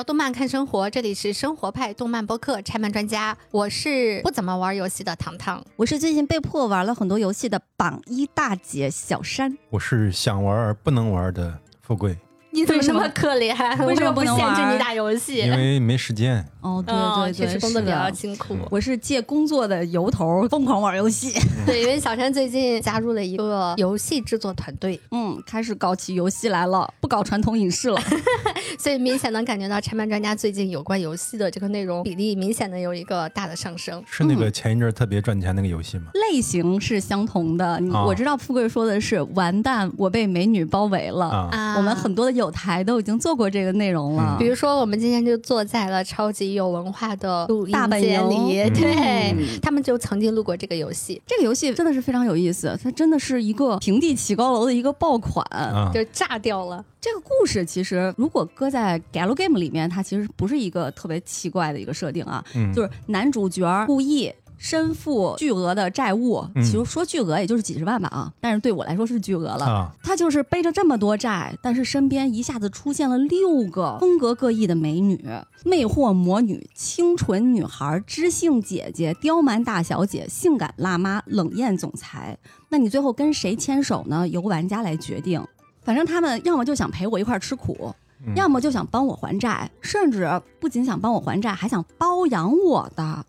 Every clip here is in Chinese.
聊动漫看生活，这里是生活派动漫播客拆漫专家，我是不怎么玩游戏的糖糖，我是最近被迫玩了很多游戏的榜一大姐小山，我是想玩而不能玩的富贵。你怎么那么可怜？为什么不限制你打游戏？因为没时间。哦，对对对，确实工作比较辛苦。我是借工作的由头疯狂玩游戏。对，因为小山最近加入了一个游戏制作团队，嗯，开始搞起游戏来了，不搞传统影视了。所以明显能感觉到拆漫专家最近有关游戏的这个内容比例明显的有一个大的上升。是那个前一阵特别赚钱那个游戏吗？类型是相同的。我知道富贵说的是完蛋，我被美女包围了。啊，我们很多的有台都已经。做过这个内容了，比如说我们今天就坐在了超级有文化的录音间里，对他们就曾经录过这个游戏。这个游戏真的是非常有意思，它真的是一个平地起高楼的一个爆款，就炸掉了。这个故事其实如果搁在 Galgame 里面，它其实不是一个特别奇怪的一个设定啊，就是男主角故意。身负巨额的债务，其实说巨额也就是几十万吧啊，但是对我来说是巨额了。他就是背着这么多债，但是身边一下子出现了六个风格各异的美女，魅惑魔女、清纯女孩、知性姐姐、刁蛮大小姐、性感辣妈、冷艳总裁。那你最后跟谁牵手呢？由玩家来决定。反正他们要么就想陪我一块吃苦，要么就想帮我还债，甚至不仅想帮我还债，还想包养我的。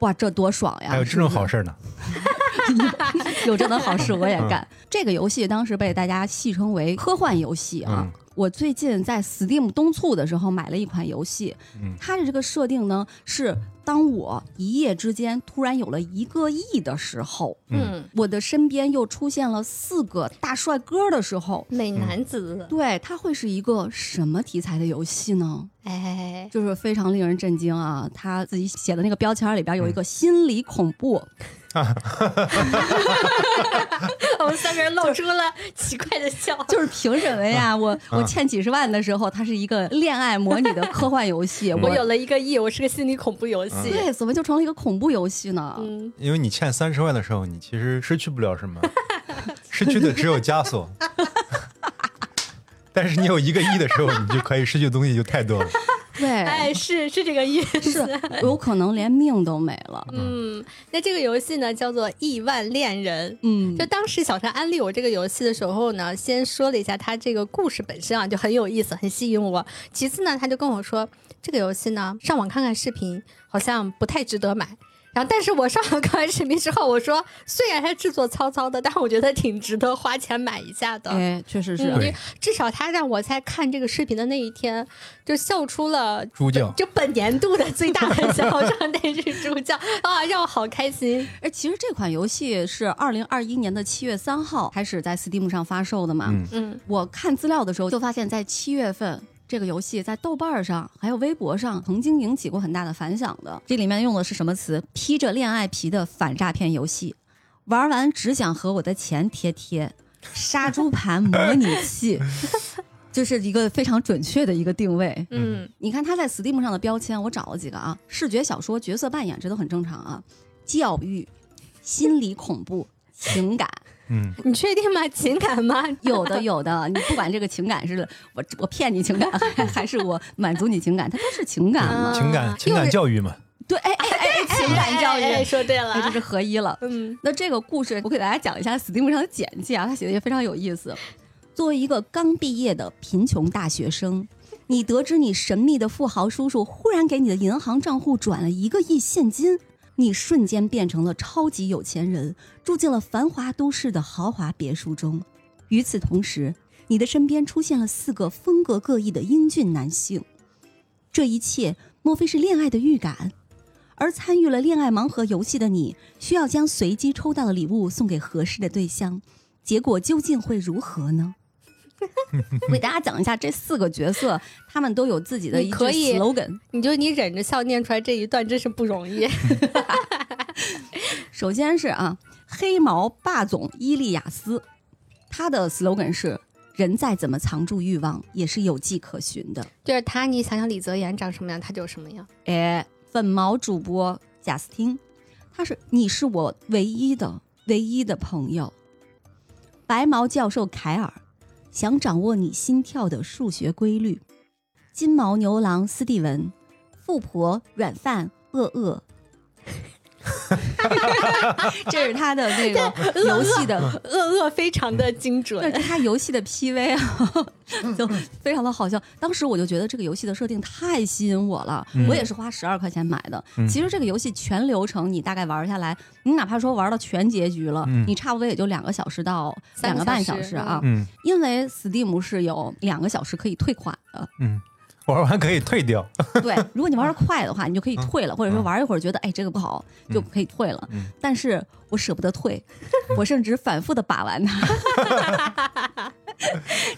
哇，这多爽呀！还有这种好事呢，有这种好事我也干。这个游戏当时被大家戏称为科幻游戏啊。我最近在 Steam 冬促的时候买了一款游戏，它的这个设定呢是，当我一夜之间突然有了一个亿的时候，嗯，我的身边又出现了四个大帅哥的时候，美男子，对，它会是一个什么题材的游戏呢？哎，就是非常令人震惊啊！他自己写的那个标签里边有一个心理恐怖。哈哈哈哈哈！我们三个人露出了奇怪的笑。就是凭什么呀？我我欠几十万的时候，它是一个恋爱模拟的科幻游戏。我有了一个亿，我是个心理恐怖游戏。对，怎么就成了一个恐怖游戏呢？嗯，因为你欠三十万的时候，你其实失去不了什么，失去的只有枷锁。但是你有一个亿的时候，你就可以失去的东西就太多了。对，哎，是是这个意思，是有可能连命都没了。嗯，那这个游戏呢叫做《亿万恋人》。嗯，就当时小陈安利我这个游戏的时候呢，先说了一下他这个故事本身啊，就很有意思，很吸引我。其次呢，他就跟我说，这个游戏呢，上网看看视频，好像不太值得买。然后，但是我上网看完视频之后，我说虽然它制作糙糙的，但是我觉得挺值得花钱买一下的。哎，确实是，至少它让我在看这个视频的那一天，就笑出了猪叫，就本年度的最大的笑声，那是猪叫啊，让我好开心。哎，其实这款游戏是二零二一年的七月三号开始在 Steam 上发售的嘛。嗯嗯，我看资料的时候就发现，在七月份。这个游戏在豆瓣上还有微博上曾经引起过很大的反响的。这里面用的是什么词？披着恋爱皮的反诈骗游戏，玩完只想和我的钱贴贴，杀猪盘模拟器，就是一个非常准确的一个定位。嗯，你看它在 Steam 上的标签，我找了几个啊，视觉小说、角色扮演，这都很正常啊。教育、心理恐怖、情感。嗯，你确定吗？情感吗？有的，有的。你不管这个情感是我我骗你情感，还是我满足你情感，它都是情感嘛？情感情感教育嘛？对，哎哎哎，情感教育说对了，这是合一了。嗯，那这个故事我给大家讲一下 Steam 上的简介啊，他写的也非常有意思。作为一个刚毕业的贫穷大学生，你得知你神秘的富豪叔叔忽然给你的银行账户转了一个亿现金。你瞬间变成了超级有钱人，住进了繁华都市的豪华别墅中。与此同时，你的身边出现了四个风格各异的英俊男性。这一切莫非是恋爱的预感？而参与了恋爱盲盒游戏的你，需要将随机抽到的礼物送给合适的对象。结果究竟会如何呢？我给大家讲一下这四个角色，他们都有自己的一句 slogan。你就你忍着笑念出来这一段，真是不容易。首先是啊，黑毛霸总伊利亚斯，他的 slogan 是“人再怎么藏住欲望，也是有迹可循的”。就是他，你想想李泽言长什么样，他就什么样。哎，粉毛主播贾斯汀，他是你是我唯一的唯一的朋友。白毛教授凯尔。想掌握你心跳的数学规律，金毛牛郎斯蒂文，富婆软饭饿饿。这是他的那个游戏的恶恶非常的精准，对，他游戏的 PV 啊，就非常的好笑。当时我就觉得这个游戏的设定太吸引我了，我也是花十二块钱买的。其实这个游戏全流程你大概玩下来，你哪怕说玩到全结局了，你差不多也就两个小时到两个半小时啊。嗯，因为 Steam 是有两个小时可以退款的。嗯。玩完可以退掉。对，如果你玩的快的话，你就可以退了，或者说玩一会儿觉得哎这个不好，就可以退了。但是我舍不得退，我甚至反复的把玩它，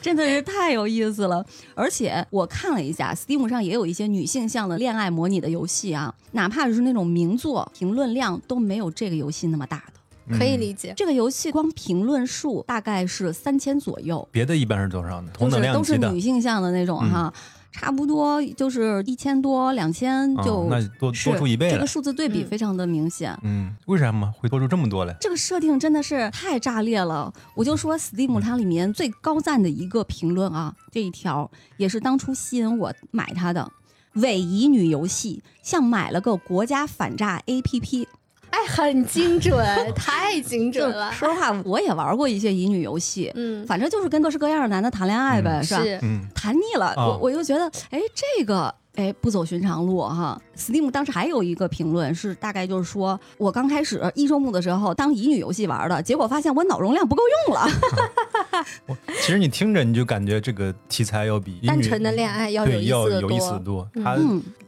真的是太有意思了。而且我看了一下，Steam 上也有一些女性向的恋爱模拟的游戏啊，哪怕是那种名作，评论量都没有这个游戏那么大的，可以理解。这个游戏光评论数大概是三千左右，别的一般是多少呢？同等量都是女性向的那种哈。差不多就是一千多两千，就那多多出一倍这个数字对比非常的明显。嗯，为什么会多出这么多来？这个设定真的是太炸裂了！我就说 Steam 它里面最高赞的一个评论啊，这一条也是当初吸引我买它的伪乙女游戏，像买了个国家反诈 APP。哎，很精准，太精准了。说实话，我也玩过一些乙女游戏，嗯，反正就是跟各式各样的男的谈恋爱呗，是吧？嗯，谈腻了，我我就觉得，哎，这个。哎，不走寻常路哈！Steam 当时还有一个评论是，大概就是说我刚开始一周目的时候当乙女游戏玩的，结果发现我脑容量不够用了。其实你听着你就感觉这个题材要比单纯的恋爱要有要有意思的多。它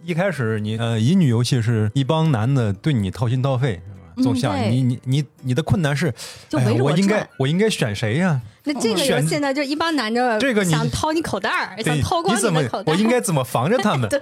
一开始你呃乙女游戏是一帮男的对你掏心掏肺。总想你你你你的困难是，就围着我应该我应该选谁呀？那这个游戏呢，就一帮男的，这个想掏你口袋儿，想掏光你的口袋我应该怎么防着他们？对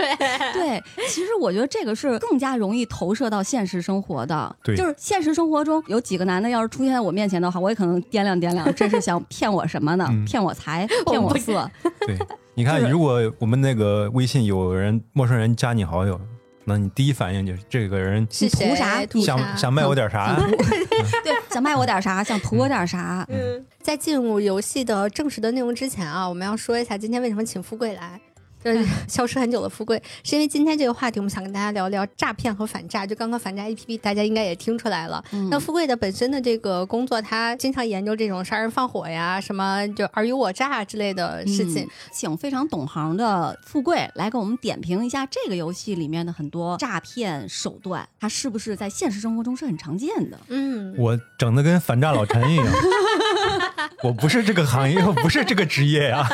对，其实我觉得这个是更加容易投射到现实生活的。对，就是现实生活中有几个男的，要是出现在我面前的话，我也可能掂量掂量，这是想骗我什么呢？骗我财，骗我色？对，你看，如果我们那个微信有人陌生人加你好友。那你第一反应就是这个人是图啥？想想卖我点啥？对，想卖我点啥？想图我点啥？嗯，在进入游戏的正式的内容之前啊，我们要说一下今天为什么请富贵来。就是消失很久的富贵，是因为今天这个话题，我们想跟大家聊聊诈骗和反诈。就刚刚反诈 APP，大家应该也听出来了。那富贵的本身的这个工作，他经常研究这种杀人放火呀，什么就尔虞我诈之类的事情。请非常懂行的富贵来给我们点评一下这个游戏里面的很多诈骗手段，它是不是在现实生活中是很常见的？嗯，我整的跟反诈老陈一样。我不是这个行业，我不是这个职业呀。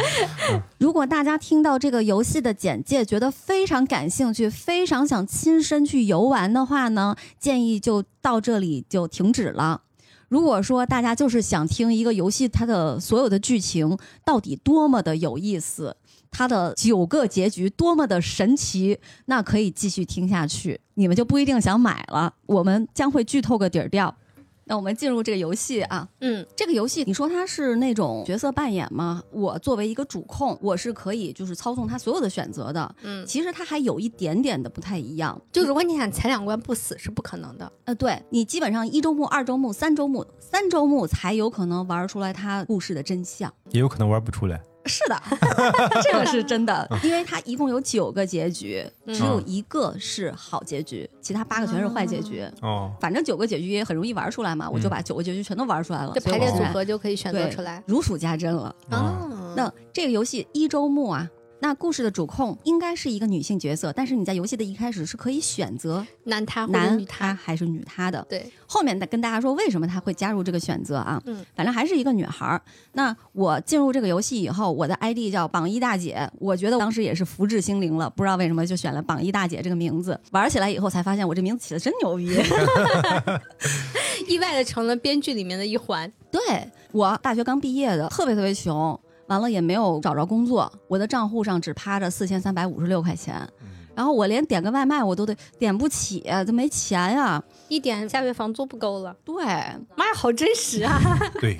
如果大家听到这个游戏的简介，觉得非常感兴趣，非常想亲身去游玩的话呢，建议就到这里就停止了。如果说大家就是想听一个游戏它的所有的剧情到底多么的有意思，它的九个结局多么的神奇，那可以继续听下去。你们就不一定想买了，我们将会剧透个底儿掉。那我们进入这个游戏啊，嗯，这个游戏你说它是那种角色扮演吗？我作为一个主控，我是可以就是操纵它所有的选择的，嗯，其实它还有一点点的不太一样，就。如果你想前两关不死是不可能的，呃，对你基本上一周目、二周目、三周目、三周目才有可能玩出来它故事的真相，也有可能玩不出来。是的，这个是真的，因为它一共有九个结局，只有一个是好结局，其他八个全是坏结局。哦，反正九个结局也很容易玩出来嘛，我就把九个结局全都玩出来了，这排列组合就可以选择出来，如数家珍了。哦，那这个游戏一周目啊。那故事的主控应该是一个女性角色，但是你在游戏的一开始是可以选择男他男女他还是女他的。对，后面再跟大家说为什么他会加入这个选择啊？嗯，反正还是一个女孩儿。那我进入这个游戏以后，我的 ID 叫榜一大姐，我觉得当时也是福至心灵了，不知道为什么就选了榜一大姐这个名字。玩起来以后才发现，我这名字起的真牛逼，意外的成了编剧里面的一环。对我大学刚毕业的，特别特别穷。完了也没有找着工作，我的账户上只趴着四千三百五十六块钱，然后我连点个外卖我都得点不起，都没钱呀，一点下月房租不够了。对，妈呀，好真实啊！对，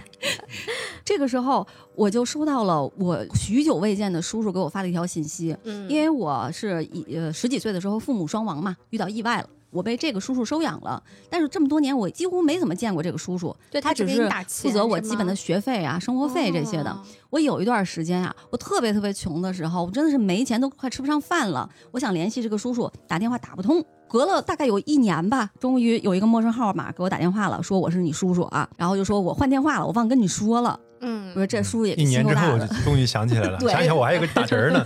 这个时候我就收到了我许久未见的叔叔给我发的一条信息，嗯，因为我是一呃十几岁的时候父母双亡嘛，遇到意外了。我被这个叔叔收养了，但是这么多年我几乎没怎么见过这个叔叔，对他只是负责我基本的学费啊、生活费这些的。我有一段时间啊，我特别特别穷的时候，我真的是没钱，都快吃不上饭了。我想联系这个叔叔，打电话打不通。隔了大概有一年吧，终于有一个陌生号码给我打电话了，说我是你叔叔啊，然后就说我换电话了，我忘跟你说了。嗯，我说这叔叔也一年之后我就终于想起来了，想起来我还有个大 侄儿呢。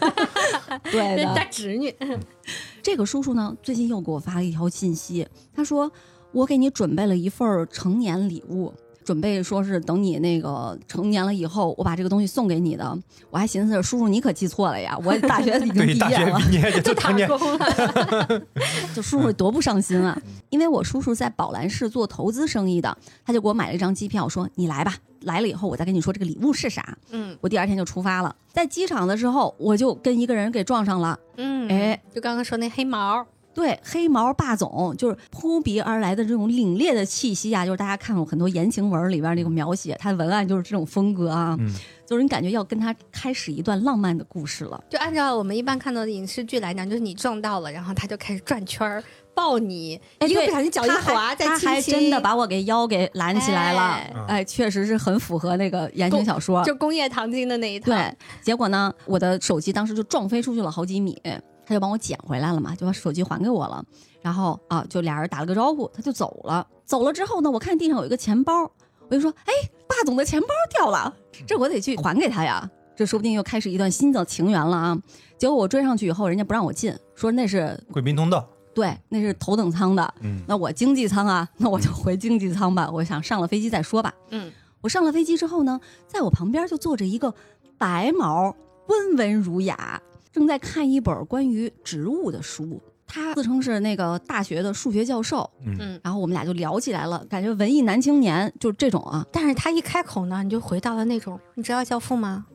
对，大侄女。这个叔叔呢，最近又给我发了一条信息，他说我给你准备了一份成年礼物。准备说是等你那个成年了以后，我把这个东西送给你的。我还寻思着，叔叔你可记错了呀，我大学已经毕业了，就打工了，就叔叔多不上心啊！因为我叔叔在宝兰市做投资生意的，他就给我买了一张机票，说你来吧，来了以后我再跟你说这个礼物是啥。嗯，我第二天就出发了，在机场的时候我就跟一个人给撞上了。嗯，哎，就刚刚说那黑毛。对，黑毛霸总就是扑鼻而来的这种凛冽的气息啊，就是大家看过很多言情文里边那个描写，他的文案就是这种风格啊，就是你感觉要跟他开始一段浪漫的故事了。就按照我们一般看到的影视剧来讲，就是你撞到了，然后他就开始转圈儿抱你，哎一个不小心脚一滑，他还真的把我给腰给拦起来了，哎，确实是很符合那个言情小说，就工业糖精的那一套。对，结果呢，我的手机当时就撞飞出去了好几米。他就帮我捡回来了嘛，就把手机还给我了，然后啊，就俩人打了个招呼，他就走了。走了之后呢，我看地上有一个钱包，我就说：“哎，霸总的钱包掉了，这我得去还给他呀。”这说不定又开始一段新的情缘了啊！结果我追上去以后，人家不让我进，说那是贵宾通道，对，那是头等舱的。嗯，那我经济舱啊，那我就回经济舱吧。我想上了飞机再说吧。嗯，我上了飞机之后呢，在我旁边就坐着一个白毛、温文儒雅。正在看一本关于植物的书，他自称是那个大学的数学教授，嗯，然后我们俩就聊起来了，感觉文艺男青年就是这种啊。但是他一开口呢，你就回到了那种，你知道教父吗？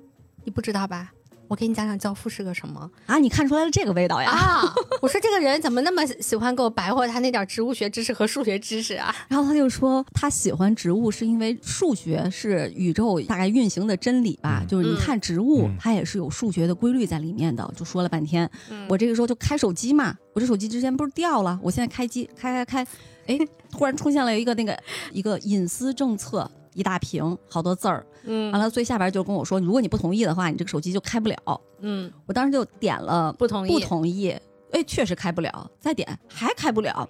你不知道吧？我给你讲讲教父是个什么啊？你看出来了这个味道呀？啊！我说这个人怎么那么喜欢给我白话他那点植物学知识和数学知识啊？然后他就说他喜欢植物是因为数学是宇宙大概运行的真理吧？就是你看植物，它也是有数学的规律在里面的。就说了半天，我这个时候就开手机嘛，我这手机之前不是掉了，我现在开机开开开，哎，突然出现了一个那个一个隐私政策。一大屏，好多字儿，嗯，完了最下边就跟我说，如果你不同意的话，你这个手机就开不了，嗯，我当时就点了不同意，不同意，哎，确实开不了，再点还开不了。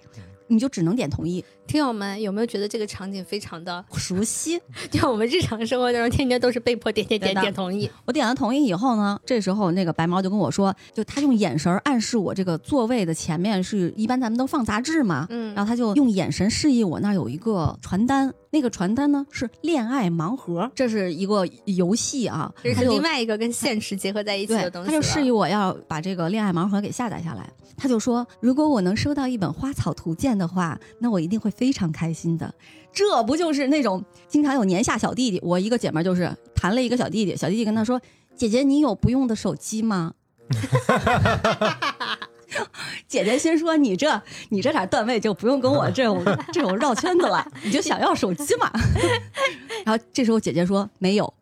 你就只能点同意。听友们有没有觉得这个场景非常的熟悉？就我们日常生活当中，天天都是被迫点点点点同意。我点了同意以后呢，这时候那个白毛就跟我说，就他用眼神暗示我这个座位的前面是一般咱们都放杂志嘛，嗯，然后他就用眼神示意我那儿有一个传单，那个传单呢是恋爱盲盒，这是一个游戏啊，这是另外一个跟现实结合在一起的东西。他就示意我要把这个恋爱盲盒给下载下来。他就说：“如果我能收到一本花草图鉴的话，那我一定会非常开心的。这不就是那种经常有年下小弟弟？我一个姐妹就是谈了一个小弟弟，小弟弟跟他说：‘姐姐，你有不用的手机吗？’ 姐姐心说：‘你这你这点段位就不用跟我这种 这种绕圈子了，你就想要手机嘛。’然后这时候姐姐说：‘没有。’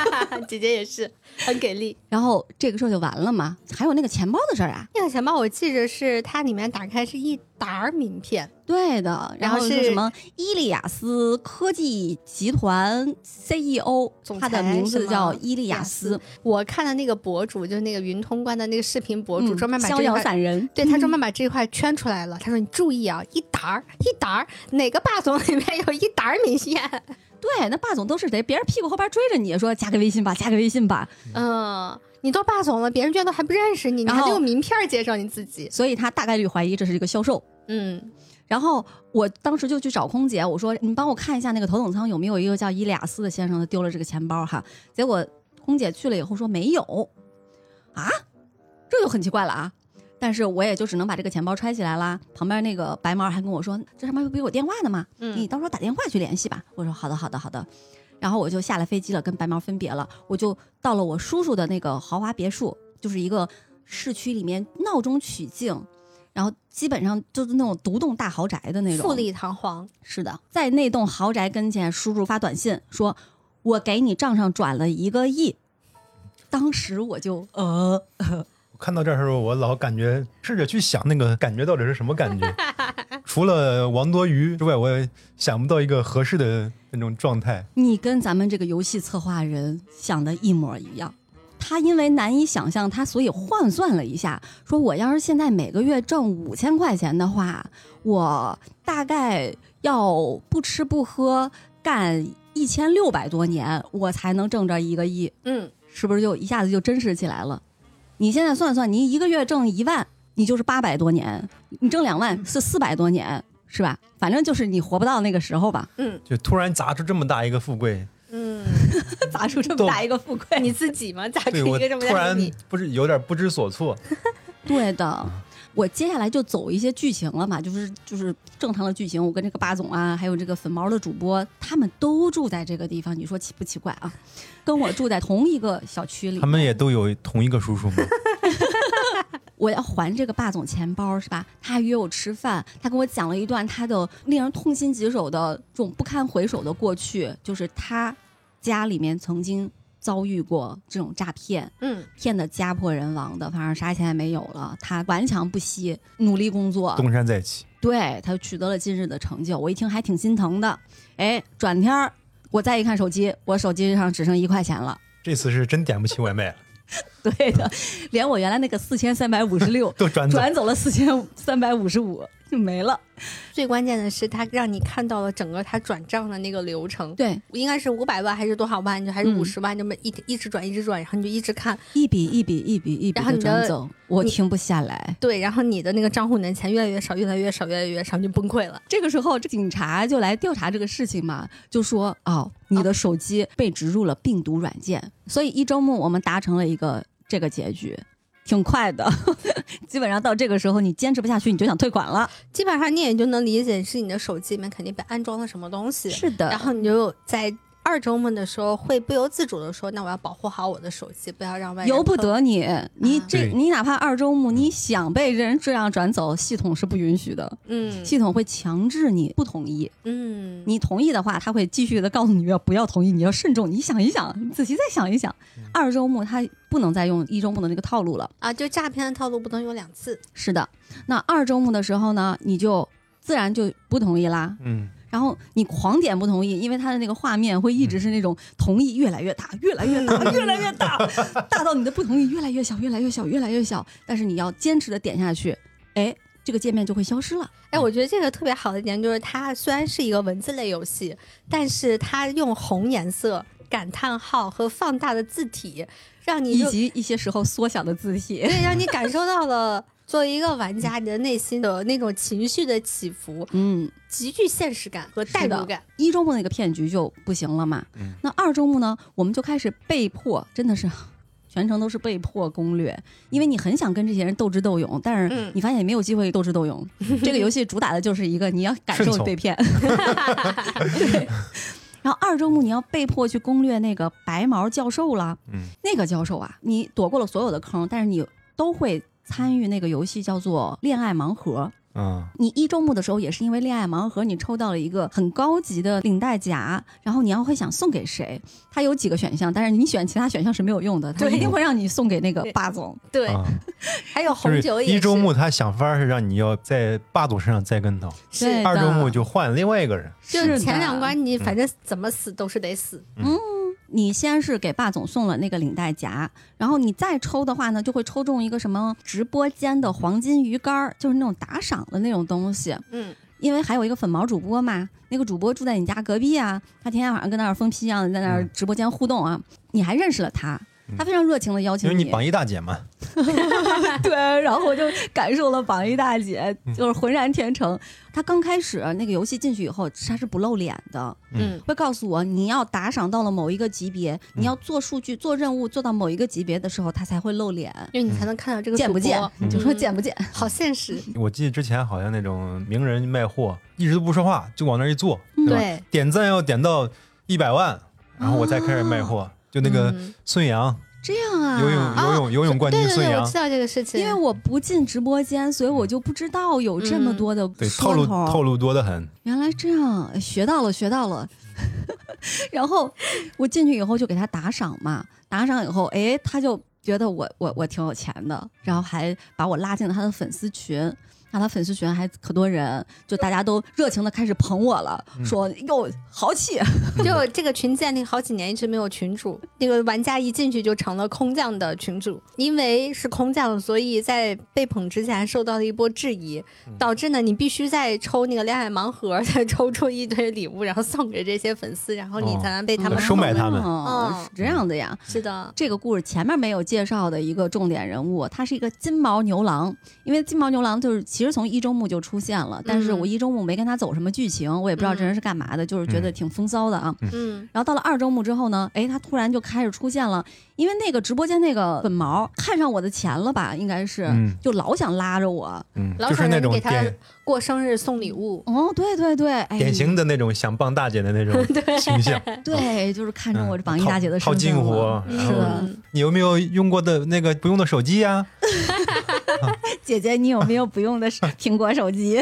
姐姐也是。”很给力，然后这个事儿就完了嘛？还有那个钱包的事儿啊？那个钱包我记着是它里面打开是一沓名片，对的。然后是什么？伊利亚斯科技集团 CEO，他的名字叫伊利亚斯。我看的那个博主就是那个云通关的那个视频博主，专门把逍遥散人，对他专门把这块圈出来了。他说：“你注意啊，一沓儿一沓儿，哪个霸总里面有一沓名片？”对，那霸总都是得别人屁股后边追着你说加个微信吧，加个微信吧。嗯，你都霸总了，别人居然都还不认识你，你还得用名片介绍你自己，所以他大概率怀疑这是一个销售。嗯，然后我当时就去找空姐，我说你帮我看一下那个头等舱有没有一个叫伊利亚斯的先生，他丢了这个钱包哈。结果空姐去了以后说没有，啊，这就很奇怪了啊。但是我也就只能把这个钱包揣起来啦。旁边那个白毛还跟我说，这上面不有给我电话的嘛，你到时候打电话去联系吧。我说好的，好的，好的。然后我就下了飞机了，跟白毛分别了。我就到了我叔叔的那个豪华别墅，就是一个市区里面闹中取静，然后基本上就是那种独栋大豪宅的那种，富丽堂皇。是的，在那栋豪宅跟前，叔叔发短信说：“我给你账上转了一个亿。”当时我就呃。看到这儿时候，我老感觉试着去想那个感觉到底是什么感觉。除了王多鱼之外，我也想不到一个合适的那种状态。你跟咱们这个游戏策划人想的一模一样。他因为难以想象，他所以换算了一下，说我要是现在每个月挣五千块钱的话，我大概要不吃不喝干一千六百多年，我才能挣着一个亿。嗯，是不是就一下子就真实起来了？你现在算算，你一个月挣一万，你就是八百多年；你挣两万是四百多年，是吧？反正就是你活不到那个时候吧。嗯，就突然砸出这么大一个富贵，嗯，砸出这么大一个富贵，你自己吗？砸出一个这么突然大的你？不是有点不知所措。对的，我接下来就走一些剧情了嘛，就是就是正常的剧情。我跟这个霸总啊，还有这个粉毛的主播，他们都住在这个地方，你说奇不奇怪啊？跟我住在同一个小区里，他们也都有同一个叔叔吗？我要还这个霸总钱包是吧？他还约我吃饭，他跟我讲了一段他的令人痛心疾首的这种不堪回首的过去，就是他家里面曾经遭遇过这种诈骗，嗯，骗的家破人亡的，反正啥钱也没有了。他顽强不息，努力工作，东山再起，对他取得了今日的成就。我一听还挺心疼的。哎，转天儿我再一看手机，我手机上只剩一块钱了。这次是真点不起外卖了，对的，连我原来那个四千三百五十六 都转走。转走了四千三百五十五就 没了。最关键的是，他让你看到了整个他转账的那个流程，对，应该是五百万还是多少万，就还是嗯五十万，这么一一直转一直转，然后你就一直看，一笔一笔一笔一笔的转走，我你停不下来。对，然后你的那个账户里的钱越来越少，越来越少，越来越少，你就崩溃了。这个时候，这警察就来调查这个事情嘛，就说哦，你的手机被植入了病毒软件，所以一周目我们达成了一个这个结局，挺快的。基本上到这个时候，你坚持不下去，你就想退款了。基本上你也就能理解是你的手机里面肯定被安装了什么东西，是的然后你就在二周目的时候会不由自主的说，那我要保护好我的手机，不要让外人由不得你，你啊这对你哪怕二周目，你想被人这样转走，系统是不允许的，嗯系统会强制你不同意。嗯，你同意的话，他会继续的告诉你要不要同意，你要慎重，你想一想，你仔细再想一想。二周目他不能再用一周目的那个套路了。啊，就诈骗的套路不能用两次，是的，那二周目的时候呢，你就自然就不同意啦。嗯，然后你狂点不同意，因为它的那个画面会一直是那种同意越来越大，越来越大，越来越大，大到你的不同意越来越小，越来越小，越来越小。但是你要坚持的点下去，哎，这个界面就会消失了。哎，我觉得这个特别好的一点就是，它虽然是一个文字类游戏，但是它用红颜色、感叹号和放大的字体，让你以及一些时候缩小的字体。对，让你感受到了作为一个玩家你的内心的那种情绪的起伏，嗯，极具现实感和代入感。一周目那个骗局就不行了嘛。嗯那二周目呢，我们就开始被迫，真的是全程都是被迫攻略，因为你很想跟这些人斗智斗勇，但是嗯你发现你没有机会斗智斗勇。这个游戏主打的就是一个你要感受被骗。对。然后二周目你要被迫去攻略那个白毛教授了，嗯，那个教授啊，你躲过了所有的坑，但是你都会参与那个游戏叫做恋爱盲盒。啊，你一周目的时候也是因为恋爱盲盒，你抽到了一个很高级的领带夹，然后你要会想送给谁？它有几个选项，但是你选其他选项是没有用的，它一定会让你送给那个霸总。对，啊 还有红酒也是一周目他想法是让你要在霸总身上栽跟头，是对二周目就换另外一个人。就是前两关你反正怎么死都是得死。你先是给霸总送了那个领带夹，然后你再抽的话呢，就会抽中一个什么直播间的黄金鱼竿儿，就是那种打赏的那种东西。嗯，因为还有一个粉毛主播嘛，那个主播住在你家隔壁啊，他天天晚上跟那儿疯批一样的在那儿嗯直播间互动啊，你还认识了他，他非常热情的邀请你因为你榜一大姐嘛，对，然后我就感受了榜一大姐，嗯就是浑然天成。他刚开始那个游戏进去以后，他是不露脸的，嗯会告诉我你要打赏到了某一个级别，你要做数据、做任务做到某一个级别的时候，他才会露脸。因为你才能看到这个主见不见？你就说嗯见不见？好现实。我记得之前好像那种名人卖货，一直都不说话，就往那儿一坐？对，点赞要点到一百万，然后我才开始卖货。就那个嗯孙杨，这样啊，游泳游泳游泳冠军对对对，我知，道这个事情。因为我不进直播间，所以我就不知道有这么多的对，说套路头。套路多的很。原来这样，哎学到了，学到了。然后我进去以后就给他打赏嘛，打赏以后，哎，他就觉得我我我挺有钱的，然后还把我拉进了他的粉丝群。那他粉丝群还可多人，就大家都热情的开始捧我了，说哟豪气。就这个群建立好几年一直没有群主，那个玩家一进去就成了空降的群主，因为是空降，所以在被捧之前受到了一波质疑，导致呢你必须在抽那个恋爱盲盒，再抽出一堆礼物，然后送给这些粉丝，然后你才能被他们收买他们。哦，是这样的呀。是的，这个故事前面没有介绍的一个重点人物，他是一个金毛牛郎，因为金毛牛郎就是。其实从一周目就出现了，但是我一周目没跟他走什么剧情，我也不知道这人是干嘛的，就是觉得挺风骚的啊。嗯，然后到了二周目之后呢，哎，他突然就开始出现了，因为那个直播间那个粉毛看上我的钱了吧，应该是，就老想拉着我，老想给他过生日送礼物。哦，对对对，典型的那种想傍大姐的那种 形象。对，就是看中我这榜一大姐的套近乎。是的，你有没有用过的那个不用的手机呀？姐姐，你有没有不用的苹果手机？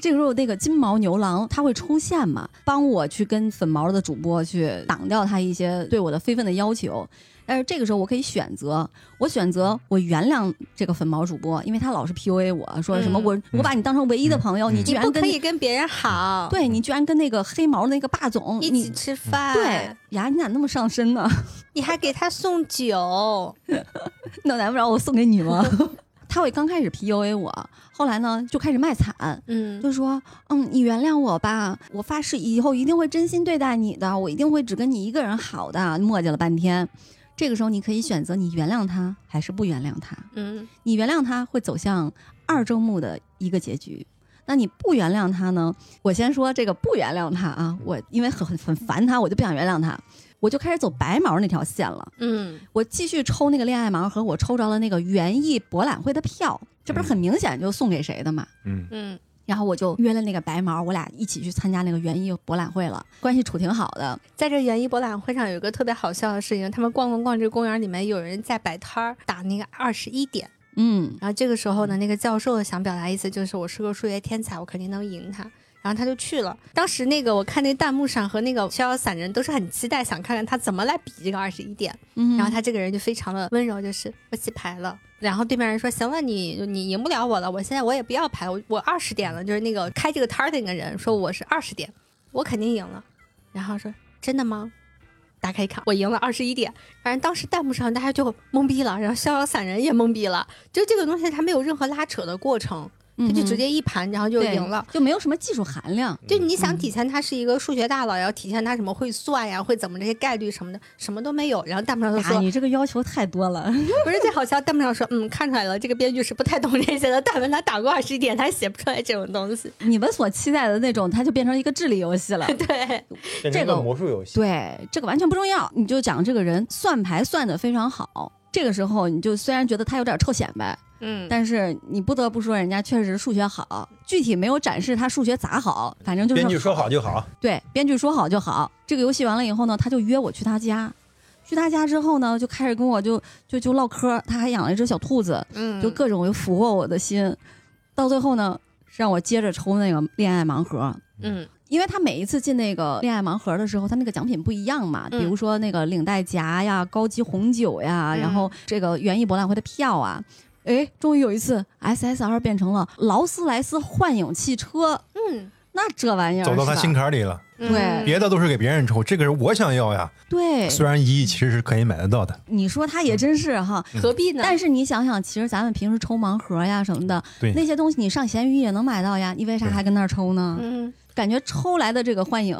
这个时候，那个金毛牛郎他会出现嘛？帮我去跟粉毛的主播去挡掉他一些对我的非分的要求。但是这个时候，我可以选择，我选择我原谅这个粉毛主播，因为他老是 PUA 我说什么我我把你当成唯一的朋友，你居然不可以跟别人好，对你居然跟那个黑毛那个霸总一起吃饭，对呀，你咋那么上身呢？你还给他送酒，那难不着我送给你吗？他会刚开始 PUA 我，后来呢就开始卖惨，嗯，就说，嗯，你原谅我吧，我发誓以后一定会真心对待你的，我一定会只跟你一个人好的。磨叽了半天，这个时候你可以选择你原谅他还是不原谅他，嗯，你原谅他会走向二周目的一个结局，那你不原谅他呢？我先说这个不原谅他啊，我因为很很很烦他，我就不想原谅他。我就开始走白毛那条线了。嗯，我继续抽那个恋爱盲盒，我抽着了那个园艺博览会的票，这不是很明显就送给谁的嘛？嗯嗯，然后我就约了那个白毛，我俩一起去参加那个园艺博览会了，关系处挺好的。在这园艺博览会上有一个特别好笑的事情，他们逛逛逛这公园里面，有人在摆摊儿打那个二十一点。嗯，然后这个时候呢，那个教授想表达意思就是我是个数学天才，我肯定能赢他。然后他就去了。当时那个我看那弹幕上和那个逍遥散人都是很期待，想看看他怎么来比这个二十一点。然后他这个人就非常的温柔，就是我洗牌了。然后对面人说：“行了，你你赢不了我了，我现在我也不要牌，我我二十点了。”就是那个开这个摊儿的那个人说：“我是二十点，我肯定赢了。”然后说：“真的吗？”打开一看，我赢了二十一点。反正当时弹幕上大家就懵逼了，然后逍遥散人也懵逼了。就这个东西它没有任何拉扯的过程。他就直接一盘，然后就赢了，就没有什么技术含量。就你想体现他是一个数学大佬，要体现他什么会算呀，会怎么这些概率什么的，什么都没有。然后弹幕上就说：“你这个要求太多了。”不是最好笑，弹幕上说：“嗯，看出来了，这个编剧是不太懂这些的。但凡他打过二十一点，他写不出来这种东西。你们所期待的那种，他就变成一个智力游戏了。对，这个魔术游戏。对，这个完全不重要。你就讲这个人算牌算的非常好。这个时候，你就虽然觉得他有点臭显摆。嗯，但是你不得不说，人家确实数学好。具体没有展示他数学咋好，反正就是编剧说好就好。对，编剧说好就好。这个游戏完了以后呢，他就约我去他家。去他家之后呢，就开始跟我就就就唠嗑。他还养了一只小兔子，嗯，就各种就俘获我的心。到最后呢，让我接着抽那个恋爱盲盒。嗯，因为他每一次进那个恋爱盲盒的时候，他那个奖品不一样嘛。比如说那个领带夹呀、高级红酒呀，然后这个园艺博览会的票啊。哎，终于有一次，SSR 变成了劳斯莱斯幻影汽车。嗯，那这玩意儿走到他心坎里了。对，别的都是给别人抽，这个是我想要呀。对，虽然一亿其实是可以买得到的。你说他也真是哈，何必呢？但是你想想，其实咱们平时抽盲盒呀什么的，那些东西你上闲鱼也能买到呀，你为啥还跟那儿抽呢？嗯，感觉抽来的这个幻影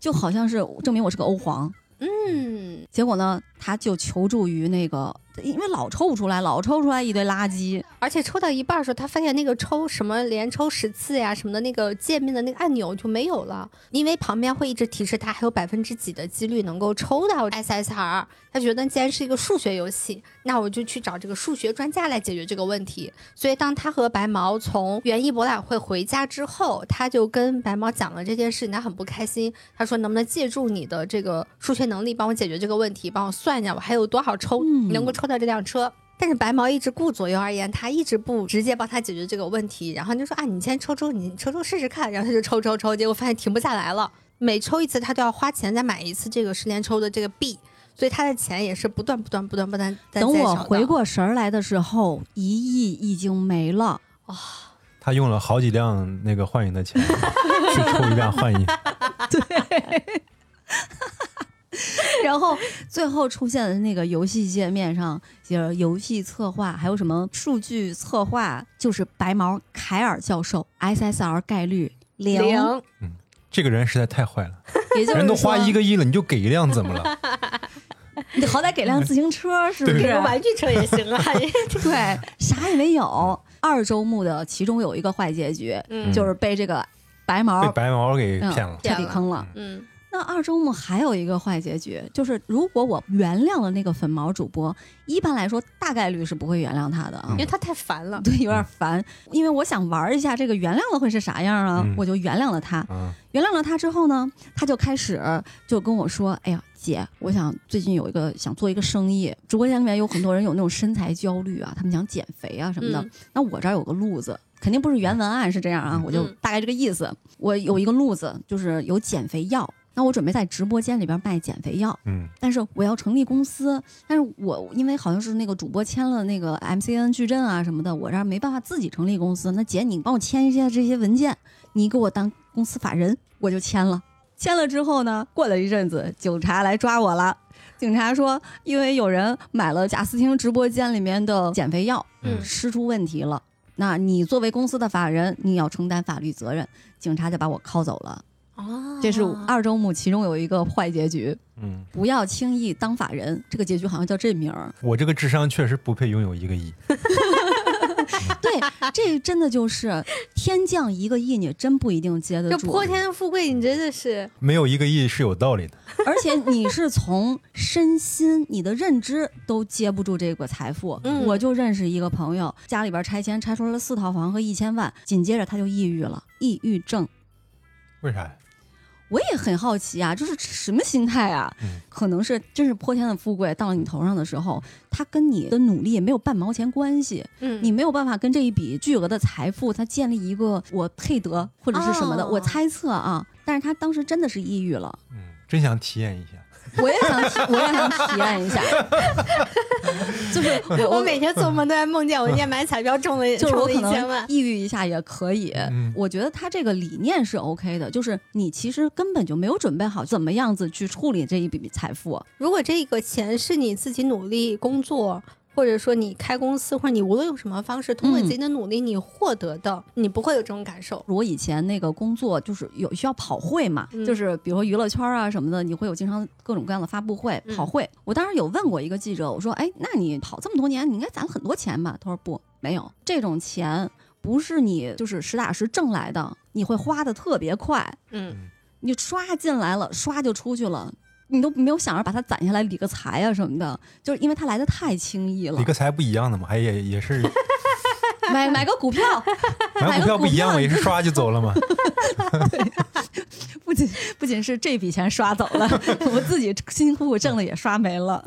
就好像是证明我是个欧皇。嗯，结果呢，他就求助于那个。因为老抽不出来，老抽出来一堆垃圾，而且抽到一半的时候，他发现那个抽什么连抽十次呀什么的那个界面的那个按钮就没有了，因为旁边会一直提示他还有百分之几的几率能够抽到 SSR。他觉得既然是一个数学游戏，那我就去找这个数学专家来解决这个问题。所以当他和白毛从园艺博览会回家之后，他就跟白毛讲了这件事，他很不开心。他说：“能不能借助你的这个数学能力帮我解决这个问题，帮我算一下我还有多少抽能够抽？”到这辆车，但是白毛一直顾左右而言他，一直不直接帮他解决这个问题。然后就说啊，你先抽抽，你抽抽试试看。然后他就抽抽抽，结果发现停不下来了。每抽一次，他都要花钱再买一次这个十连抽的这个币，所以他的钱也是不断不断不断不断。等我回过神儿来的时候，一亿已经没了。哇！他用了好几辆那个幻影的钱 去抽一辆幻影。对。然后最后出现的那个游戏界面上，就是游戏策划，还有什么数据策划，就是白毛凯尔教授，SSR 概率零。嗯，这个人实在太坏了。也就是人都花一个亿了，你就给一辆怎么了？你好歹给辆自行车，是不是？玩具车也行啊。对，啥也没有。二周目的其中有一个坏结局，就是被这个白毛被白毛给骗了，彻底坑了。嗯。那二周目还有一个坏结局，就是如果我原谅了那个粉毛主播，一般来说大概率是不会原谅他的啊，因为他太烦了，对，有点烦。因为我想玩一下这个原谅了会是啥样啊，我就原谅了他。原谅了他之后呢，他就开始就跟我说：“哎呀，姐，我想最近有一个想做一个生意，直播间里面有很多人有那种身材焦虑啊，他们想减肥啊什么的。那我这儿有个路子，肯定不是原文案是这样啊，我就大概这个意思。我有一个路子，就是有减肥药。”那我准备在直播间里边卖减肥药，嗯，但是我要成立公司，但是我因为好像是那个主播签了那个 MCN 矩阵啊什么的，我这儿没办法自己成立公司。那姐，你帮我签一下这些文件，你给我当公司法人，我就签了。签了之后呢，过了一阵子，警察来抓我了。警察说，因为有人买了贾斯汀直播间里面的减肥药，嗯，吃出问题了。那你作为公司的法人，你要承担法律责任。警察就把我铐走了。哦，这是二周目，其中有一个坏结局。嗯，不要轻易当法人，这个结局好像叫这名儿。我这个智商确实不配拥有一个亿。对，这真的就是天降一个亿，你真不一定接得住。这泼天富贵，你真的是没有一个亿是有道理的。而且你是从身心、你的认知都接不住这个财富。我就认识一个朋友，家里边拆迁拆出了四套房和一千万，紧接着他就抑郁了，抑郁症。为啥呀？我也很好奇啊，就是什么心态啊？可能是真是泼天的富贵到了你头上的时候，他跟你的努力也没有半毛钱关系。嗯，你没有办法跟这一笔巨额的财富，他建立一个我配得或者是什么的。我猜测啊，但是他当时真的是抑郁了。嗯，真想体验一下。我也想，我也想体验一下。就是我，我每天做梦都在梦见我今天买彩票中了，中了一千万抑郁一下也可以。我觉得他这个理念是 OK 的，就是你其实根本就没有准备好怎么样子去处理这一笔财富。如果这个钱是你自己努力工作。或者说你开公司，或者你无论用什么方式，通过自己的努力你获得的，你不会有这种感受。我以前那个工作就是有需要跑会嘛，就是比如说娱乐圈啊什么的，你会有经常各种各样的发布会跑会。我当时有问过一个记者，我说：“哎，那你跑这么多年，你应该攒很多钱吧？”他说：“不，没有这种钱，不是你就是实打实挣来的，你会花的特别快。嗯，你刷进来了，刷就出去了。”你都没有想着把它攒下来理个财啊什么的，就是因为它来的太轻易了。理个财不一样的嘛，还也也是 买买个股票，买股票不一样嘛，也是刷就走了嘛。不仅不仅是这笔钱刷走了，我自己辛辛苦苦挣的也刷没了。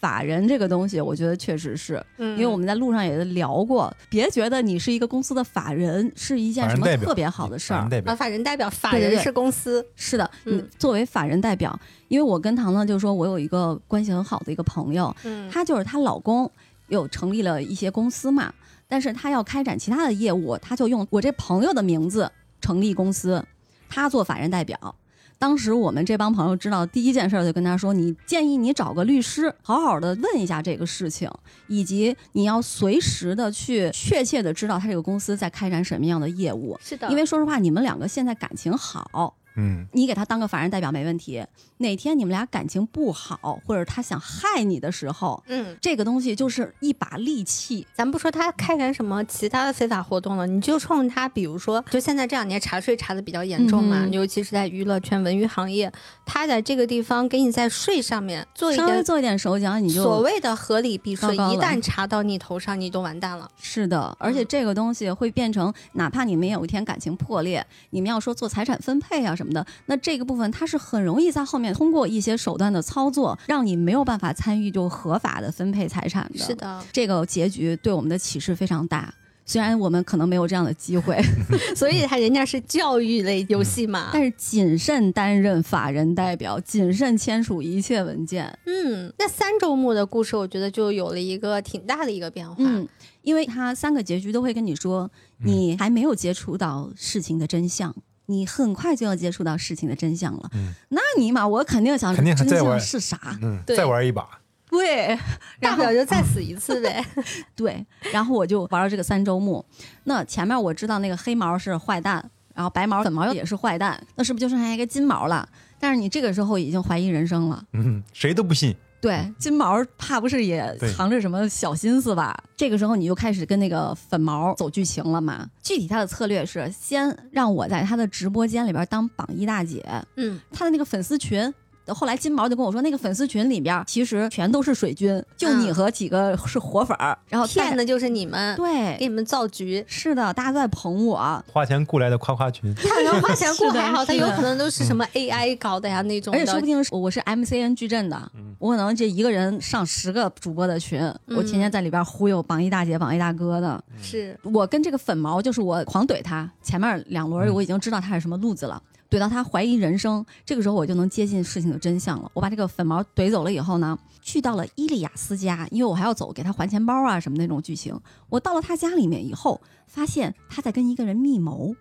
法人这个东西，我觉得确实是，因为我们在路上也聊过，别觉得你是一个公司的法人是一件什么特别好的事儿啊。法人代表，法人是公司，是的。嗯，作为法人代表，因为我跟糖糖就说，我有一个关系很好的一个朋友，嗯，她就是她老公有成立了一些公司嘛，但是她要开展其他的业务，她就用我这朋友的名字成立公司，她做法人代表。当时我们这帮朋友知道第一件事就跟他说：“你建议你找个律师，好好的问一下这个事情，以及你要随时的去确切的知道他这个公司在开展什么样的业务。”是的，因为说实话，你们两个现在感情好。嗯，你给他当个法人代表没问题。哪天你们俩感情不好，或者他想害你的时候，嗯，这个东西就是一把利器。咱不说他开展什么其他的非法活动了，你就冲他，比如说，就现在这两年查税查的比较严重嘛，尤其是在娱乐圈、文娱行业，他在这个地方给你在税上面做一点做一点手脚，你就所谓的合理避税，一旦查到你头上，你都完蛋了。是的，而且这个东西会变成，哪怕你们有一天感情破裂，你们要说做财产分配啊什么的，那这个部分他是很容易在后面通过一些手段的操作，让你没有办法参与就合法的分配财产的。是的，这个结局对我们的启示非常大。虽然我们可能没有这样的机会，所以他人家是教育类游戏嘛。但是谨慎担任法人代表，谨慎签署一切文件。嗯，那三周目的故事，我觉得就有了一个挺大的一个变化。嗯，因为他三个结局都会跟你说，你还没有接触到事情的真相，你很快就要接触到事情的真相了。嗯，那尼玛，我肯定想肯定真相是啥？嗯，再玩一把。对，大不了就再死一次呗。对，然后我就玩了这个三周目。那前面我知道那个黑毛是坏蛋，然后白毛、粉毛也是坏蛋，那是不是就剩下一个金毛了？但是你这个时候已经怀疑人生了。嗯，谁都不信。对，金毛怕不是也藏着什么小心思吧？这个时候你就开始跟那个粉毛走剧情了嘛？具体他的策略是先让我在他的直播间里边当榜一大姐。嗯，他的那个粉丝群。后来金毛就跟我说，那个粉丝群里边其实全都是水军，就你和几个是活粉儿，然后骗的就是你们，对，给你们造局。是的，大家都在捧我，花钱雇来的夸夸群。他能花钱雇还好，他有可能都是什么 AI 搞的呀那种。而且说不定是我是 MCN 矩阵的，我可能这一个人上十个主播的群，我天天在里边忽悠榜一大姐、榜一大哥的。是我跟这个粉毛，就是我狂怼他，前面两轮我已经知道他是什么路子了。怼到他怀疑人生，这个时候我就能接近事情的真相了。我把这个粉毛怼走了以后呢，去到了伊利亚斯家，因为我还要走给他还钱包啊什么那种剧情。我到了他家里面以后，发现他在跟一个人密谋，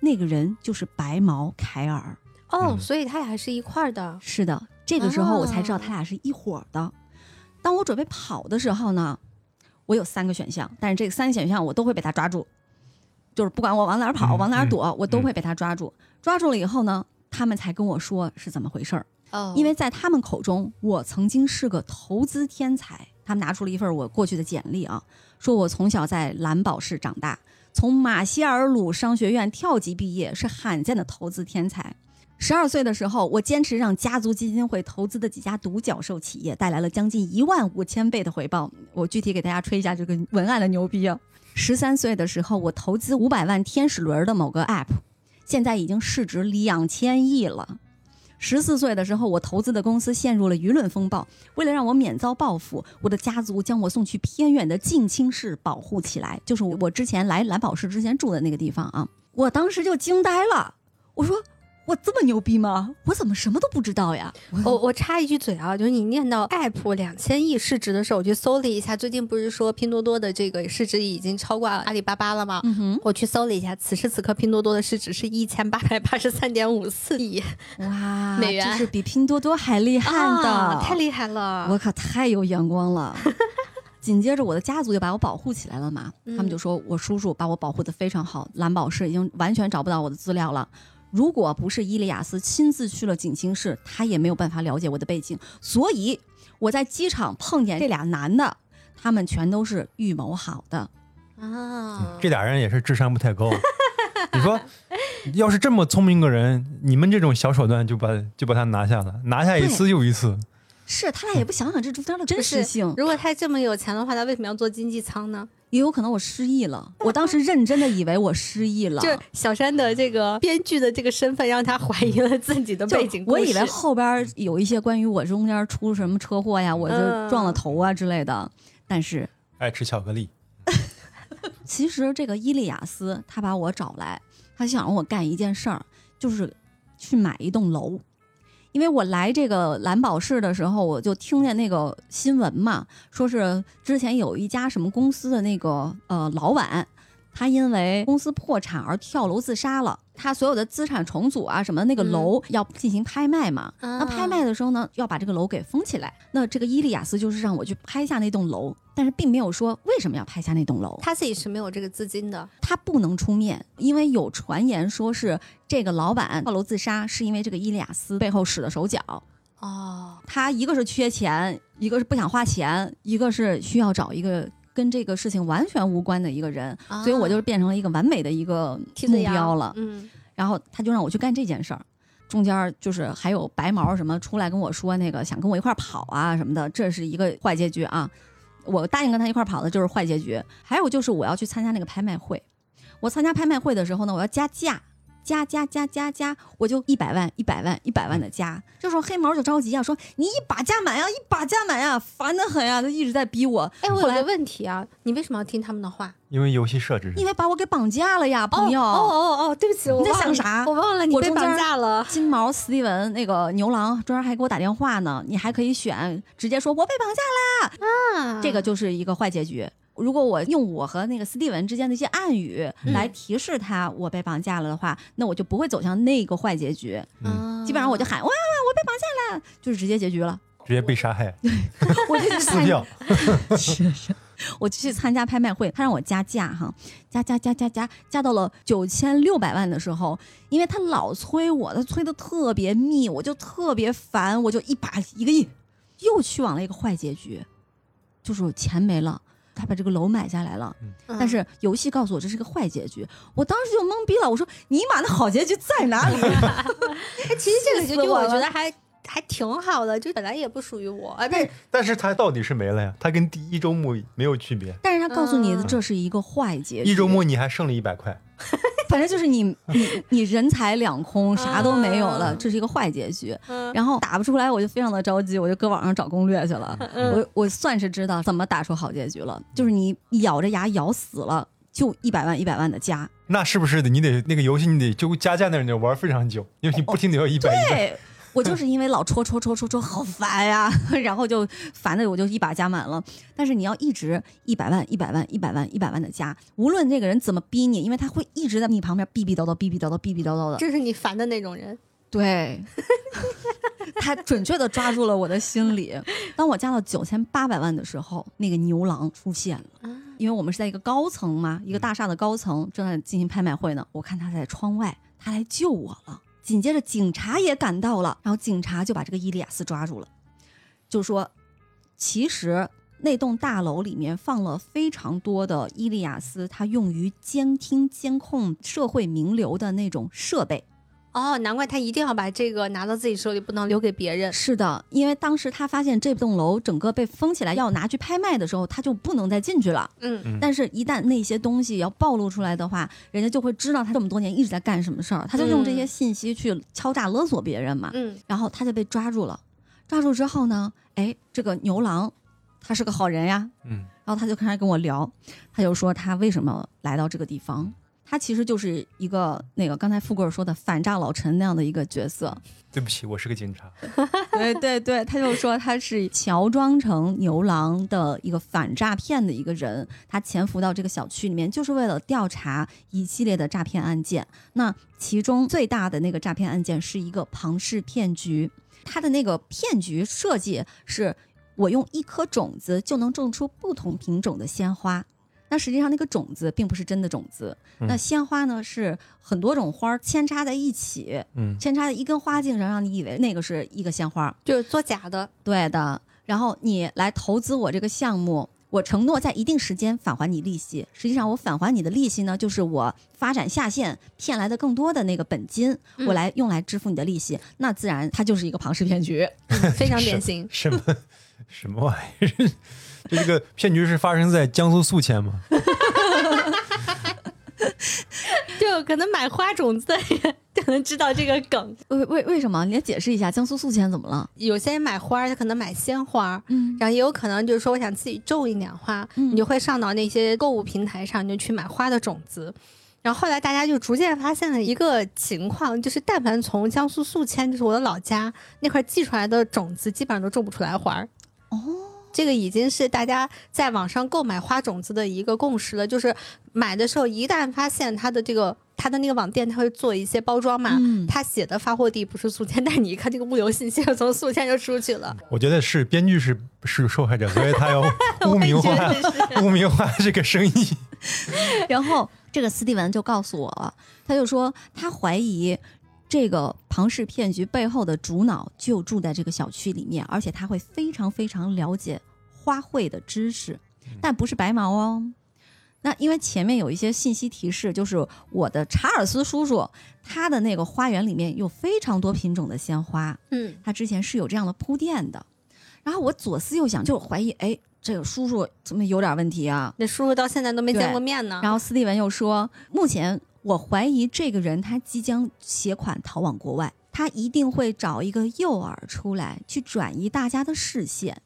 那个人就是白毛凯尔。哦，所以他俩是一块儿的。是的，这个时候我才知道他俩是一伙的。当我准备跑的时候呢，我有三个选项，但是这三个选项我都会被他抓住。就是不管我往哪儿跑，往哪儿躲，我都会被他抓住。抓住了以后呢，他们才跟我说是怎么回事儿。哦，因为在他们口中，我曾经是个投资天才。他们拿出了一份我过去的简历啊，说我从小在蓝宝市长大，从马歇尔鲁商学院跳级毕业，是罕见的投资天才。十二岁的时候，我坚持让家族基金会投资的几家独角兽企业带来了将近一万五千倍的回报。我具体给大家吹一下这个文案的牛逼啊！十三岁的时候，我投资五百万天使轮的某个 App，现在已经市值两千亿了。十四岁的时候，我投资的公司陷入了舆论风暴，为了让我免遭报复，我的家族将我送去偏远的近亲市保护起来，就是我之前来蓝宝石之前住的那个地方啊。我当时就惊呆了，我说。我这么牛逼吗？我怎么什么都不知道呀？我我插一句嘴啊，就是你念到 app 两千亿市值的时候，我去搜了一下，最近不是说拼多多的这个市值已经超过阿里巴巴了吗？嗯哼，我去搜了一下，此时此刻拼多多的市值是一千八百八十三点五四亿哇美元，这是比拼多多还厉害的，太厉害了！我可太有眼光了。紧接着我的家族就把我保护起来了嘛，他们就说我叔叔把我保护的非常好，蓝宝石已经完全找不到我的资料了。如果不是伊利亚斯亲自去了景清市，他也没有办法了解我的背景。所以我在机场碰见这俩男的，他们全都是预谋好的啊。这俩人也是智商不太高。你说，要是这么聪明个人，你们这种小手段就把就把他拿下了，拿下一次又一次。是他俩也不想想这中间的真实性。如果他这么有钱的话，他为什么要做经济舱呢？也有可能我失忆了，我当时认真的以为我失忆了。就小山的这个编剧的这个身份，让他怀疑了自己的背景。我以为后边有一些关于我中间出什么车祸呀，我就撞了头啊之类的。但是爱吃巧克力。其实这个伊利亚斯他把我找来，他想让我干一件事儿，就是去买一栋楼。因为我来这个蓝宝石的时候，我就听见那个新闻嘛，说是之前有一家什么公司的那个呃老板，他因为公司破产而跳楼自杀了。他所有的资产重组啊，什么那个楼要进行拍卖嘛？那拍卖的时候呢，要把这个楼给封起来。那这个伊利亚斯就是让我去拍下那栋楼，但是并没有说为什么要拍下那栋楼。他自己是没有这个资金的，他不能出面，因为有传言说是这个老板跳楼自杀是因为这个伊利亚斯背后使的手脚。哦，他一个是缺钱，一个是不想花钱，一个是需要找一个。跟这个事情完全无关的一个人，所以我就是变成了一个完美的一个目标了。嗯，然后他就让我去干这件事儿，中间就是还有白毛什么出来跟我说那个想跟我一块跑啊什么的，这是一个坏结局啊。我答应跟他一块跑的就是坏结局。还有就是我要去参加那个拍卖会，我参加拍卖会的时候呢，我要加价加加加加加，我就一百万一百万一百万的加。这时候黑毛就着急啊，说你一把加满呀，一把加满呀，烦得很呀，他一直在逼我。哎，我有个问题啊，你为什么要听他们的话？因为游戏设置因为把我给绑架了呀，朋友。哦哦哦，对不起，我你在忘了想啥我忘了你被绑架了。金毛、斯蒂文、那个牛郎中间还给我打电话呢，你还可以选直接说我被绑架啦，啊这个就是一个坏结局。如果我用我和那个斯蒂文之间的一些暗语嗯来提示他我被绑架了的话，那我就不会走向那个坏结局。嗯基本上我就喊哇哇，我被绑架了，就是直接结局了。直接被杀害，对 我就去参，撕掉。我就去参加拍卖会，他让我加价哈，加加加加加加到了九千六百万的时候，因为他老催我，他催的特别密，我就特别烦，我就一把一个亿，又去往了一个坏结局，就是钱没了。他把这个楼买下来了，嗯但是游戏告诉我这是个坏结局，我当时就懵逼了。我说：“尼玛，那好结局在哪里？” 哎，其实这个结局我觉得还还挺好的，就本来也不属于我，哎，不是但是它到底是没了呀，它跟第一周目没有区别。但是他告诉你的这是一个坏结局，一周目你还剩了一百块，反正就是你你你人财两空，啥都没有了，嗯这是一个坏结局。嗯然后打不出来，我就非常的着急，我就搁网上找攻略去了。嗯我我算是知道怎么打出好结局了，就是你咬着牙咬死了，就一百万一百万的加。那是不是得你得那个游戏你得就加价那儿你得玩非常久，因为你不停的要一百一百。对。我就是因为老戳戳戳戳戳，好烦呀，然后就烦的我就一把加满了。但是你要一直一百万、一百万、一百万、一百万的加，无论那个人怎么逼你，因为他会一直在你旁边逼逼叨叨、逼逼叨叨、逼逼叨叨的。这是你烦的那种人。对，他准确的抓住了我的心理。当我加到九千八百万的时候，那个牛郎出现了。啊因为我们是在一个高层嘛，一个大厦的高层正在进行拍卖会呢。我看他在窗外，他来救我了。紧接着警察也赶到了，然后警察就把这个伊利亚斯抓住了，就说其实那栋大楼里面放了非常多的伊利亚斯，它用于监听监控社会名流的那种设备。哦，难怪他一定要把这个拿到自己手里，不能留给别人。是的，因为当时他发现这栋楼整个被封起来，要拿去拍卖的时候，他就不能再进去了。嗯嗯但是，一旦那些东西要暴露出来的话，人家就会知道他这么多年一直在干什么事儿，他就用这些信息去敲诈勒索别人嘛。嗯然后他就被抓住了，抓住之后呢，哎，这个牛郎他是个好人呀，嗯，然后他就开始跟我聊，他就说他为什么来到这个地方。他其实就是一个那个刚才富贵儿说的反诈老陈那样的一个角色，对不起，我是个警察。对对对，他就说他是乔装成牛郎的一个反诈骗的一个人，他潜伏到这个小区里面，就是为了调查一系列的诈骗案件。那其中最大的那个诈骗案件是一个庞氏骗局，他的那个骗局设计是我用一颗种子就能种出不同品种的鲜花。那实际上，那个种子并不是真的种子，嗯那鲜花呢是很多种花儿扦插在一起，嗯，扦插在一根花茎上，让你以为那个是一个鲜花。就是做假的。对的，然后你来投资我这个项目，我承诺在一定时间返还你利息。实际上，我返还你的利息呢，就是我发展下线骗来的更多的那个本金，嗯我来用来支付你的利息。那自然它就是一个庞氏骗局。嗯非常典型。什么什么玩意儿？就这个骗局是发生在江苏宿迁吗？就可能买花种子的人可能知道这个梗。为为为什么？你来解释一下，江苏宿迁怎么了？有些人买花，他可能买鲜花，嗯然后也有可能就是说我想自己种一点花，嗯你就会上到那些购物平台上，你就去买花的种子。然后后来大家就逐渐发现了一个情况，就是但凡从江苏宿迁，就是我的老家那块寄出来的种子，基本上都种不出来花儿。哦，这个已经是大家在网上购买花种子的一个共识了，就是买的时候一旦发现它的这个他的那个网店，他会做一些包装嘛，嗯它写的发货地不是宿迁，但是你一看这个物流信息，从宿迁就出去了。我觉得是编剧是是受害者，所以他要 污名化污名化这个生意。然后这个斯蒂文就告诉我了，他就说他怀疑这个庞氏骗局背后的主脑就住在这个小区里面，而且他会非常非常了解花卉的知识，但不是白毛哦。那因为前面有一些信息提示，就是我的查尔斯叔叔他的那个花园里面有非常多品种的鲜花，嗯，他之前是有这样的铺垫的。然后我左思右想，就怀疑，哎，这个叔叔怎么有点问题啊？那叔叔到现在都没见过面呢。然后斯蒂文又说，目前我怀疑这个人他即将携款逃往国外，他一定会找一个诱饵出来，去转移大家的视线。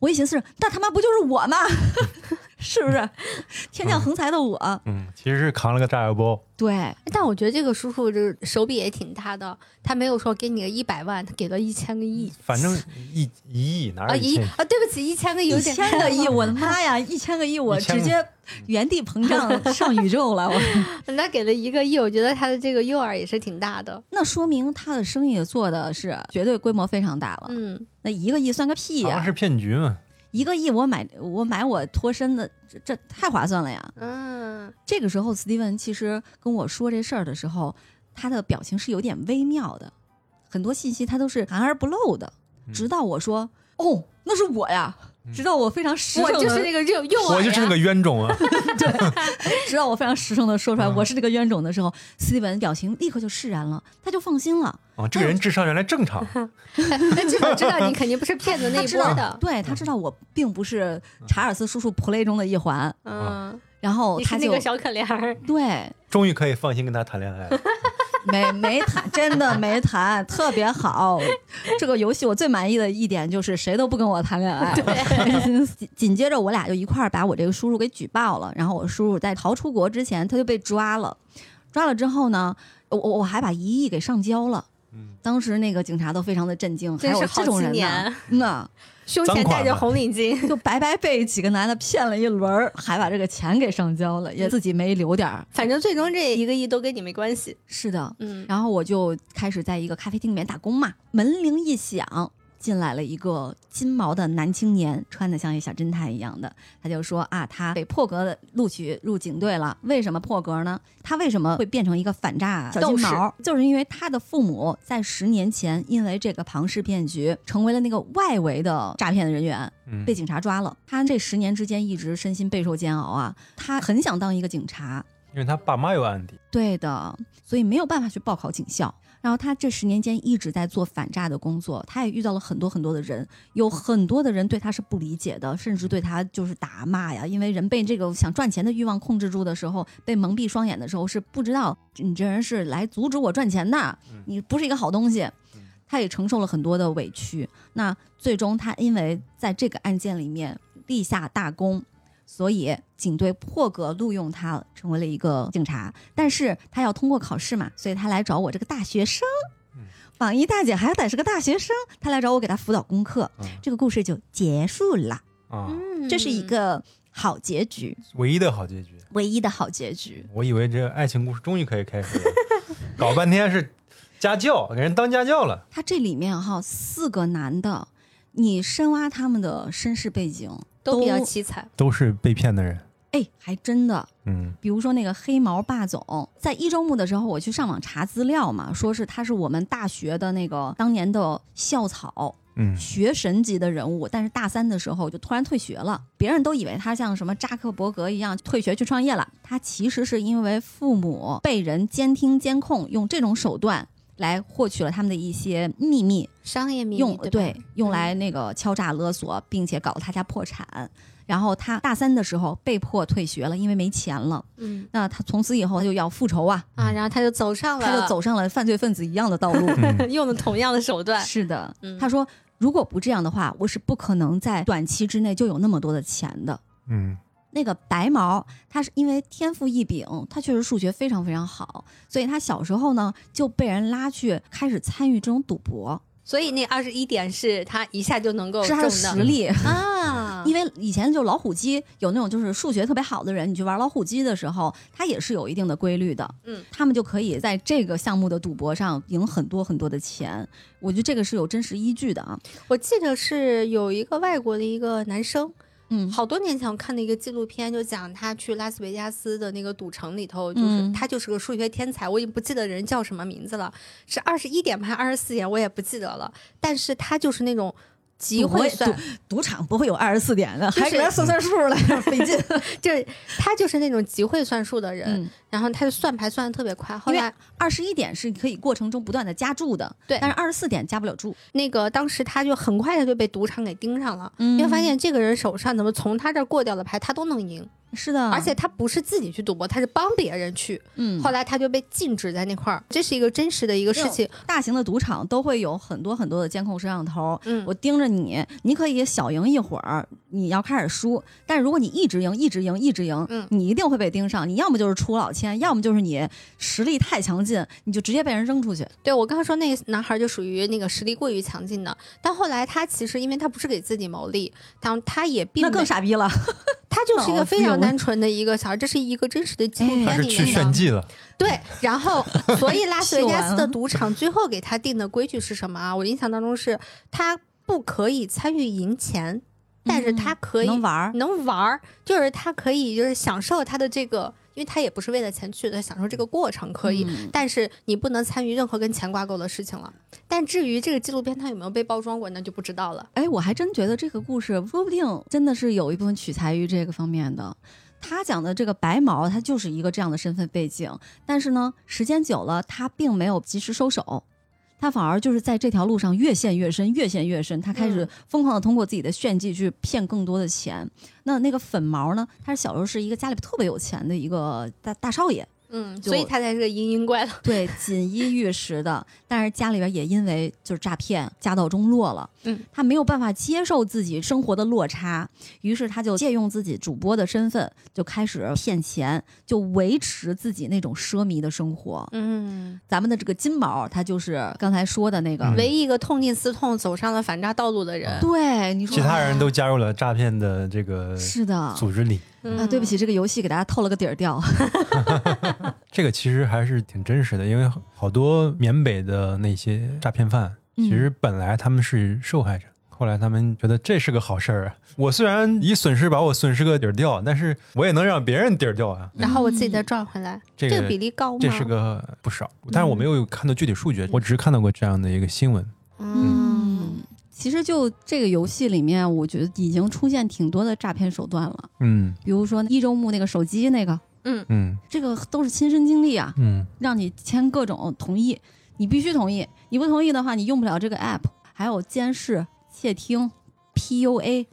我一寻思，那他妈不就是我吗？是不是 天降横财的我？嗯，其实是扛了个炸药包。对，但我觉得这个叔叔这手笔也挺大的，他没有说给你个一百万，他给了一千个亿。反正一一亿哪啊一啊，对不起，一千个有点一千个亿，我的妈呀，一千个亿，我直接原地膨胀 上宇宙了。我那给了一个亿，我觉得他的这个诱饵也是挺大的。那说明他的生意做的是绝对规模非常大了。嗯，那一个亿算个屁呀！是骗局嘛。一个亿，我买我买我脱身的，这这太划算了呀！嗯，这个时候，斯蒂文其实跟我说这事儿的时候，他的表情是有点微妙的，很多信息他都是含而不露的。直到我说：“哦，那是我呀。”直到我非常实诚，我就是那个我就是那个冤种啊！对，直到我非常实诚的说出来我是这个冤种的时候，斯蒂文表情立刻就释然了，他就放心了。哦，这个人智商原来正常，他至少知道你肯定不是骗子那一波的。对他知道我并不是查尔斯叔叔 play 中的一环。嗯，然后他就那个小可怜儿，对，终于可以放心跟他谈恋爱。没没谈，真的没谈，特别好。这个游戏我最满意的一点就是谁都不跟我谈恋爱。紧 紧接着我俩就一块儿把我这个叔叔给举报了，然后我叔叔在逃出国之前他就被抓了，抓了之后呢，我我还把一亿给上交了。嗯，当时那个警察都非常的震惊，还有这种人呢，那。胸前戴着红领巾，就白白被几个男的骗了一轮，还把这个钱给上交了，也自己没留点儿。反正最终这一个亿都跟你没关系。是的，嗯。然后我就开始在一个咖啡厅里面打工嘛，门铃一响。进来了一个金毛的男青年，穿的像一小侦探一样的。他就说啊，他被破格的录取入警队了。为什么破格呢？他为什么会变成一个反诈小金毛？就是因为他的父母在十年前因为这个庞氏骗局，成为了那个外围的诈骗的人员，被警察抓了。他这十年之间一直身心备受煎熬啊，他很想当一个警察，因为他爸妈有案底。对的，所以没有办法去报考警校。然后他这十年间一直在做反诈的工作，他也遇到了很多很多的人，有很多的人对他是不理解的，甚至对他就是打骂呀。因为人被这个想赚钱的欲望控制住的时候，被蒙蔽双眼的时候，是不知道你这人是来阻止我赚钱的，你不是一个好东西。他也承受了很多的委屈。那最终他因为在这个案件里面立下大功。所以警队破格录用他，成为了一个警察。但是他要通过考试嘛，所以他来找我这个大学生。榜一大姐还得是个大学生，他来找我给他辅导功课。这个故事就结束了。啊，这是一个好结局，唯一的好结局，唯一的好结局。我以为这爱情故事终于可以开始了，搞半天是家教，给人当家教了。他这里面哈四个男的，你深挖他们的身世背景。都比较凄惨，都是被骗的人。哎，还真的，嗯，比如说那个黑毛霸总，在一周目的时候，我去上网查资料嘛，说是他是我们大学的那个当年的校草，嗯，学神级的人物，但是大三的时候就突然退学了，别人都以为他像什么扎克伯格一样退学去创业了，他其实是因为父母被人监听监控，用这种手段来获取了他们的一些秘密，商业秘密，用对用来那个敲诈勒索，并且搞得他家破产。然后他大三的时候被迫退学了，因为没钱了。嗯，那他从此以后他就要复仇啊啊！然后他就走上了，他就走上了犯罪分子一样的道路，用了同样的手段。是的，他说如果不这样的话，我是不可能在短期之内就有那么多的钱的。嗯，那个白毛，他是因为天赋异禀，他确实数学非常非常好，所以他小时候呢就被人拉去开始参与这种赌博。所以那二十一点是他一下就能够是他的实力啊，因为以前就老虎机有那种就是数学特别好的人，你去玩老虎机的时候，他也是有一定的规律的，嗯，他们就可以在这个项目的赌博上赢很多很多的钱，我觉得这个是有真实依据的啊。我记得是有一个外国的一个男生。嗯，好多年前我看的一个纪录片，就讲他去拉斯维加斯的那个赌城里头，就是他就是个数学天才，我已经不记得人叫什么名字了，是二十一点还是二十四点，我也不记得了。但是他就是那种。极会算，赌场不会有二十四点的，还给他算算数来 费劲。就是他就是那种集会算数的人，然后他就算牌算的特别快。后来二十一点是可以过程中不断的加注的，对，但是二十四点加不了注。那个当时他就很快他就被赌场给盯上了，因为发现这个人手上怎么从他这儿过掉的牌他都能赢。是的，而且他不是自己去赌博，他是帮别人去。嗯，后来他就被禁止在那块儿，这是一个真实的一个事情。大型的赌场都会有很多很多的监控摄像头，嗯，我盯着你，你可以小赢一会儿，你要开始输，但是如果你一直赢，一直赢，一直赢，嗯，你一定会被盯上。你要么就是出老千，要么就是你实力太强劲，你就直接被人扔出去。对我刚刚说那个男孩就属于那个实力过于强劲的，但后来他其实因为他不是给自己谋利，当他也并那更傻逼了。他就是一个非常单纯的一个小孩，这是一个真实的纪录片里面的。去炫技了。对，然后 所以拉斯维加斯的赌场最后给他定的规矩是什么啊？我印象当中是他不可以参与赢钱，但是他可以能玩能玩，就是他可以就是享受他的这个。因为他也不是为了钱去的，享受这个过程可以，但是你不能参与任何跟钱挂钩的事情了。但至于这个纪录片它有没有被包装过，那就不知道了。哎，我还真觉得这个故事说不定真的是有一部分取材于这个方面的。他讲的这个白毛，他就是一个这样的身份背景，但是呢，时间久了，他并没有及时收手。他反而就是在这条路上越陷越深，越陷越深。他开始疯狂的通过自己的炫技去骗更多的钱。那那个粉毛呢？他是小时候是一个家里特别有钱的一个大大少爷。嗯，所以他才是个嘤嘤怪了。对，锦衣玉食的，但是家里边也因为就是诈骗，家道中落了。嗯，他没有办法接受自己生活的落差，于是他就借用自己主播的身份，就开始骗钱，就维持自己那种奢靡的生活。嗯，咱们的这个金毛，他就是刚才说的那个唯一一个痛定思痛走上了反诈道路的人。对，你说其他人都加入了诈骗的这个是的组织里。啊，对不起，这个游戏给大家透了个底儿掉。这个其实还是挺真实的，因为好多缅北的那些诈骗犯，其实本来他们是受害者，后来他们觉得这是个好事儿啊。我虽然以损失把我损失个底儿掉，但是我也能让别人底儿掉啊。然后我自己再赚回来，这个比例高吗？这是个不少，但是我没有看到具体数据，我只是看到过这样的一个新闻。嗯。其实就这个游戏里面，我觉得已经出现挺多的诈骗手段了。嗯，比如说一周目那个手机那个，嗯嗯，这个都是亲身经历啊。嗯，让你签各种同意，你必须同意，你不同意的话，你用不了这个 app。还有监视、窃听、PUA。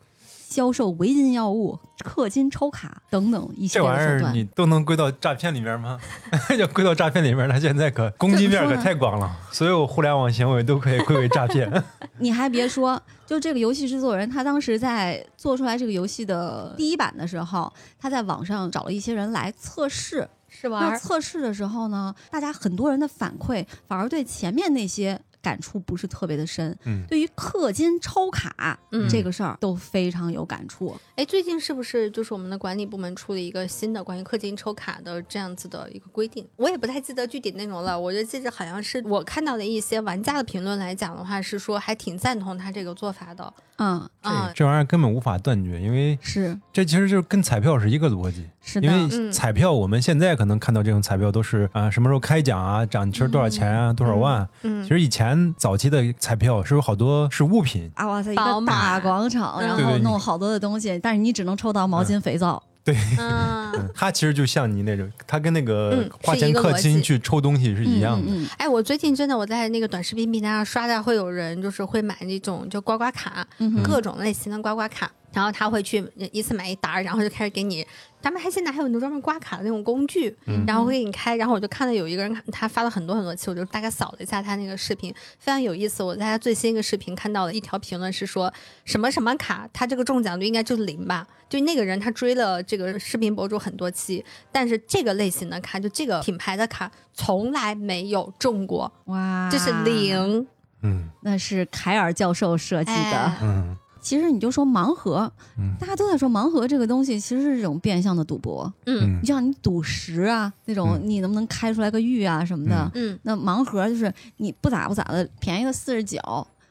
销售违禁药物、氪金抽卡等等一些这玩意儿你都能归到诈骗里面吗？要归到诈骗里面，它现在可攻击面可太广了，所有互联网行为都可以归为诈骗。你还别说，就这个游戏制作人，他当时在做出来这个游戏的第一版的时候，他在网上找了一些人来测试试玩。测试的时候呢，大家很多人的反馈反而对前面那些。感触不是特别的深，嗯，对于氪金抽卡这个事儿都非常有感触。哎，最近是不是就是我们的管理部门出了一个新的关于氪金抽卡的这样子的一个规定？我也不太记得具体内容了，我就记得好像是我看到的一些玩家的评论来讲的话，是说还挺赞同他这个做法的。嗯啊，这玩意儿根本无法断绝，因为是这其实就是跟彩票是一个逻辑。是因为彩票我们现在可能看到这种彩票都是啊什么时候开奖啊，奖金多少钱啊，多少万。嗯，其实以前早期的彩票是有好多是物品啊，哇塞，一个大广场，然后弄好多的东西，但是你只能抽到毛巾、肥皂。对，嗯，它其实就像你那种，它跟那个花钱氪金去抽东西是一样的。哎，我最近真的我在那个短视频平台上刷到，会有人就是会买那种就刮刮卡，各种类型的刮刮卡。然后他会去一次买一沓，然后就开始给你。咱们还现在还有那种专门刮卡的那种工具，然后会给你开。然后我就看到有一个人，他发了很多很多期，我就大概扫了一下他那个视频，非常有意思。我在他最新一个视频看到了一条评论是说什么什么卡，他这个中奖率应该就是零吧？就那个人他追了这个视频博主很多期，但是这个类型的卡，就这个品牌的卡从来没有中过，哇，这是零。嗯，那是凯尔教授设计的，嗯。其实你就说盲盒，大家都在说盲盒这个东西其实是一种变相的赌博。嗯，你像你赌石啊那种，你能不能开出来个玉啊什么的。嗯，那盲盒就是你不咋不咋的便宜个四十九，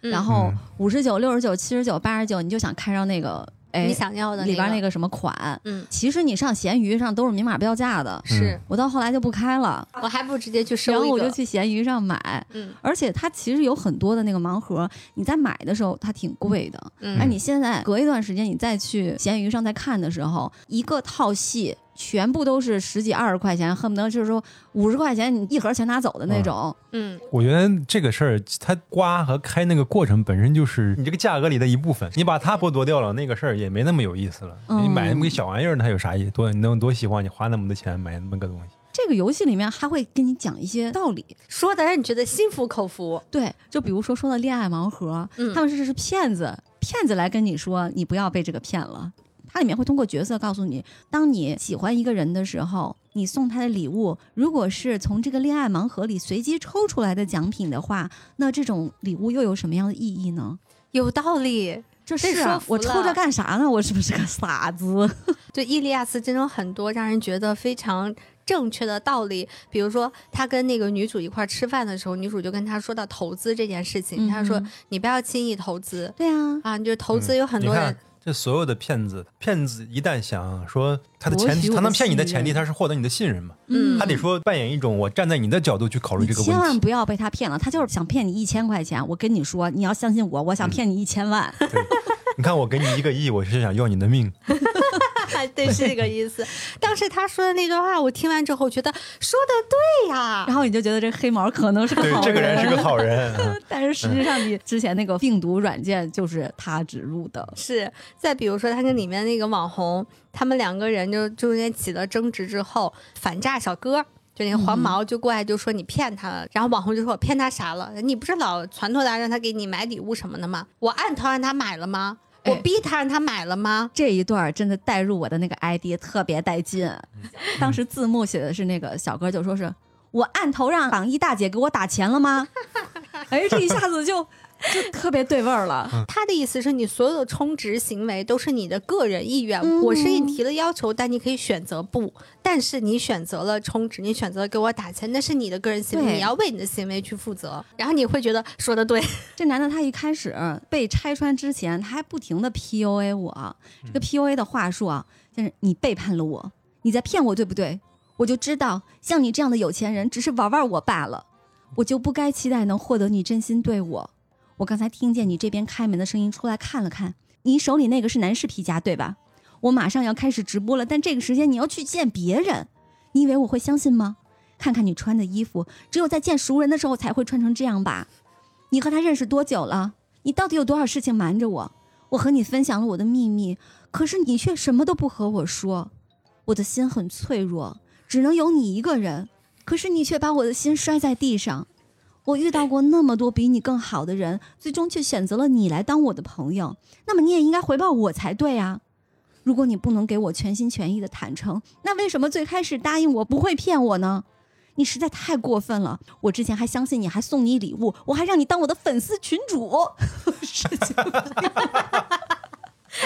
然后五十九、六十九、七十九、八十九，你就想开上那个。你想要的里边那个什么款，嗯，其实你上闲鱼上都是明码标价的，是我到后来就不开了，我还不如直接去收然后我就去闲鱼上买，嗯，而且它其实有很多的那个盲盒，你在买的时候它挺贵的，嗯，而你现在隔一段时间你再去闲鱼上再看的时候，一个套系全部都是十几二十块钱，恨不得就是说五十块钱你一盒全拿走的那种。嗯，我觉得这个事儿，它刮和开那个过程本身就是你这个价格里的一部分，你把它剥夺掉了，那个事儿也没那么有意思了。嗯你买那么个小玩意儿，它有啥意思？多你能多喜欢你花那么多钱买那么个东西？这个游戏里面还会跟你讲一些道理，说的让你觉得心服口服。对，就比如说说到恋爱盲盒，嗯他们是是骗子，骗子来跟你说你不要被这个骗了。它里面会通过角色告诉你，当你喜欢一个人的时候，你送他的礼物，如果是从这个恋爱盲盒里随机抽出来的奖品的话，那这种礼物又有什么样的意义呢？有道理，这是我抽着干啥呢？我是不是个傻子？就伊利亚斯真的很多让人觉得非常正确的道理，比如说他跟那个女主一块儿吃饭的时候，女主就跟他说到投资这件事情，他说嗯你不要轻易投资对啊，啊，就投资有很多这所有的骗子，骗子一旦想说他的前提，他能骗你的前提，他是获得你的信任嘛？嗯他得说扮演一种我站在你的角度去考虑这个问题。千万不要被他骗了，他就是想骗你一千块钱。我跟你说，你要相信我，我想骗你一千万。对，你看我给你一个亿，我是想要你的命。对，是这个意思。当时他说的那段话，我听完之后觉得说的对呀、然后你就觉得这黑毛可能是好，这个人是个好人。嗯 但是实际上你之前那个病毒软件就是他植入的。是，再比如说他跟里面那个网红，他们两个人就中间起了争执之后，反诈小哥。就那个黄毛就过来就说你骗他了，然后网红就说我骗他啥了？你不是老撺掇他让他给你买礼物什么的吗？我按头让他买了吗？我哎逼他让他买了吗？这一段真的带入我的那个 ID 特别带劲。当时字幕写的是那个小哥就说是我按头让榜一大姐给我打钱了吗？哎，这一下子就就特别对味儿了。他的意思是你所有的充值行为都是你的个人意愿，嗯我是给你提了要求，但你可以选择不。但是你选择了充值，你选择了给我打钱，那是你的个人行为，你要为你的行为去负责。然后你会觉得说的对，这男的他一开始被拆穿之前，他还不停的 PUA 我。这个 PUA 的话术啊，就是你背叛了我，你在骗我，对不对？我就知道，像你这样的有钱人只是玩玩我罢了，我就不该期待能获得你真心对我。我刚才听见你这边开门的声音，出来看了看，你手里那个是男士皮夹对吧？我马上要开始直播了，但这个时间你要去见别人，你以为我会相信吗？看看你穿的衣服，只有在见熟人的时候才会穿成这样吧？你和他认识多久了？你到底有多少事情瞒着我？我和你分享了我的秘密，可是你却什么都不和我说。我的心很脆弱，只能有你一个人，可是你却把我的心摔在地上。我遇到过那么多比你更好的人，最终却选择了你来当我的朋友，那么你也应该回报我才对啊！如果你不能给我全心全意的坦诚，那为什么最开始答应我不会骗我呢？你实在太过分了！我之前还相信你，还送你礼物，我还让你当我的粉丝群主。事 情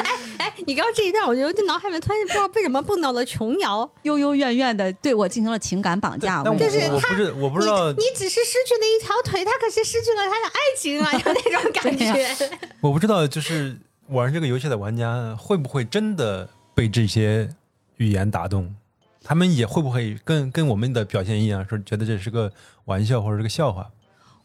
哎哎，你刚刚这一段，我觉得这脑海里面突然不知道为什么蹦到了琼瑶。幽幽怨怨的对我进行了情感绑架。就是他不是我不知道你，你只是失去了一条腿，他可是失去了他的爱情啊，有那种感觉。我不知道，就是玩这个游戏的玩家会不会真的被这些语言打动？他们也会不会跟跟我们的表现一样，说觉得这是个玩笑或者是个笑话？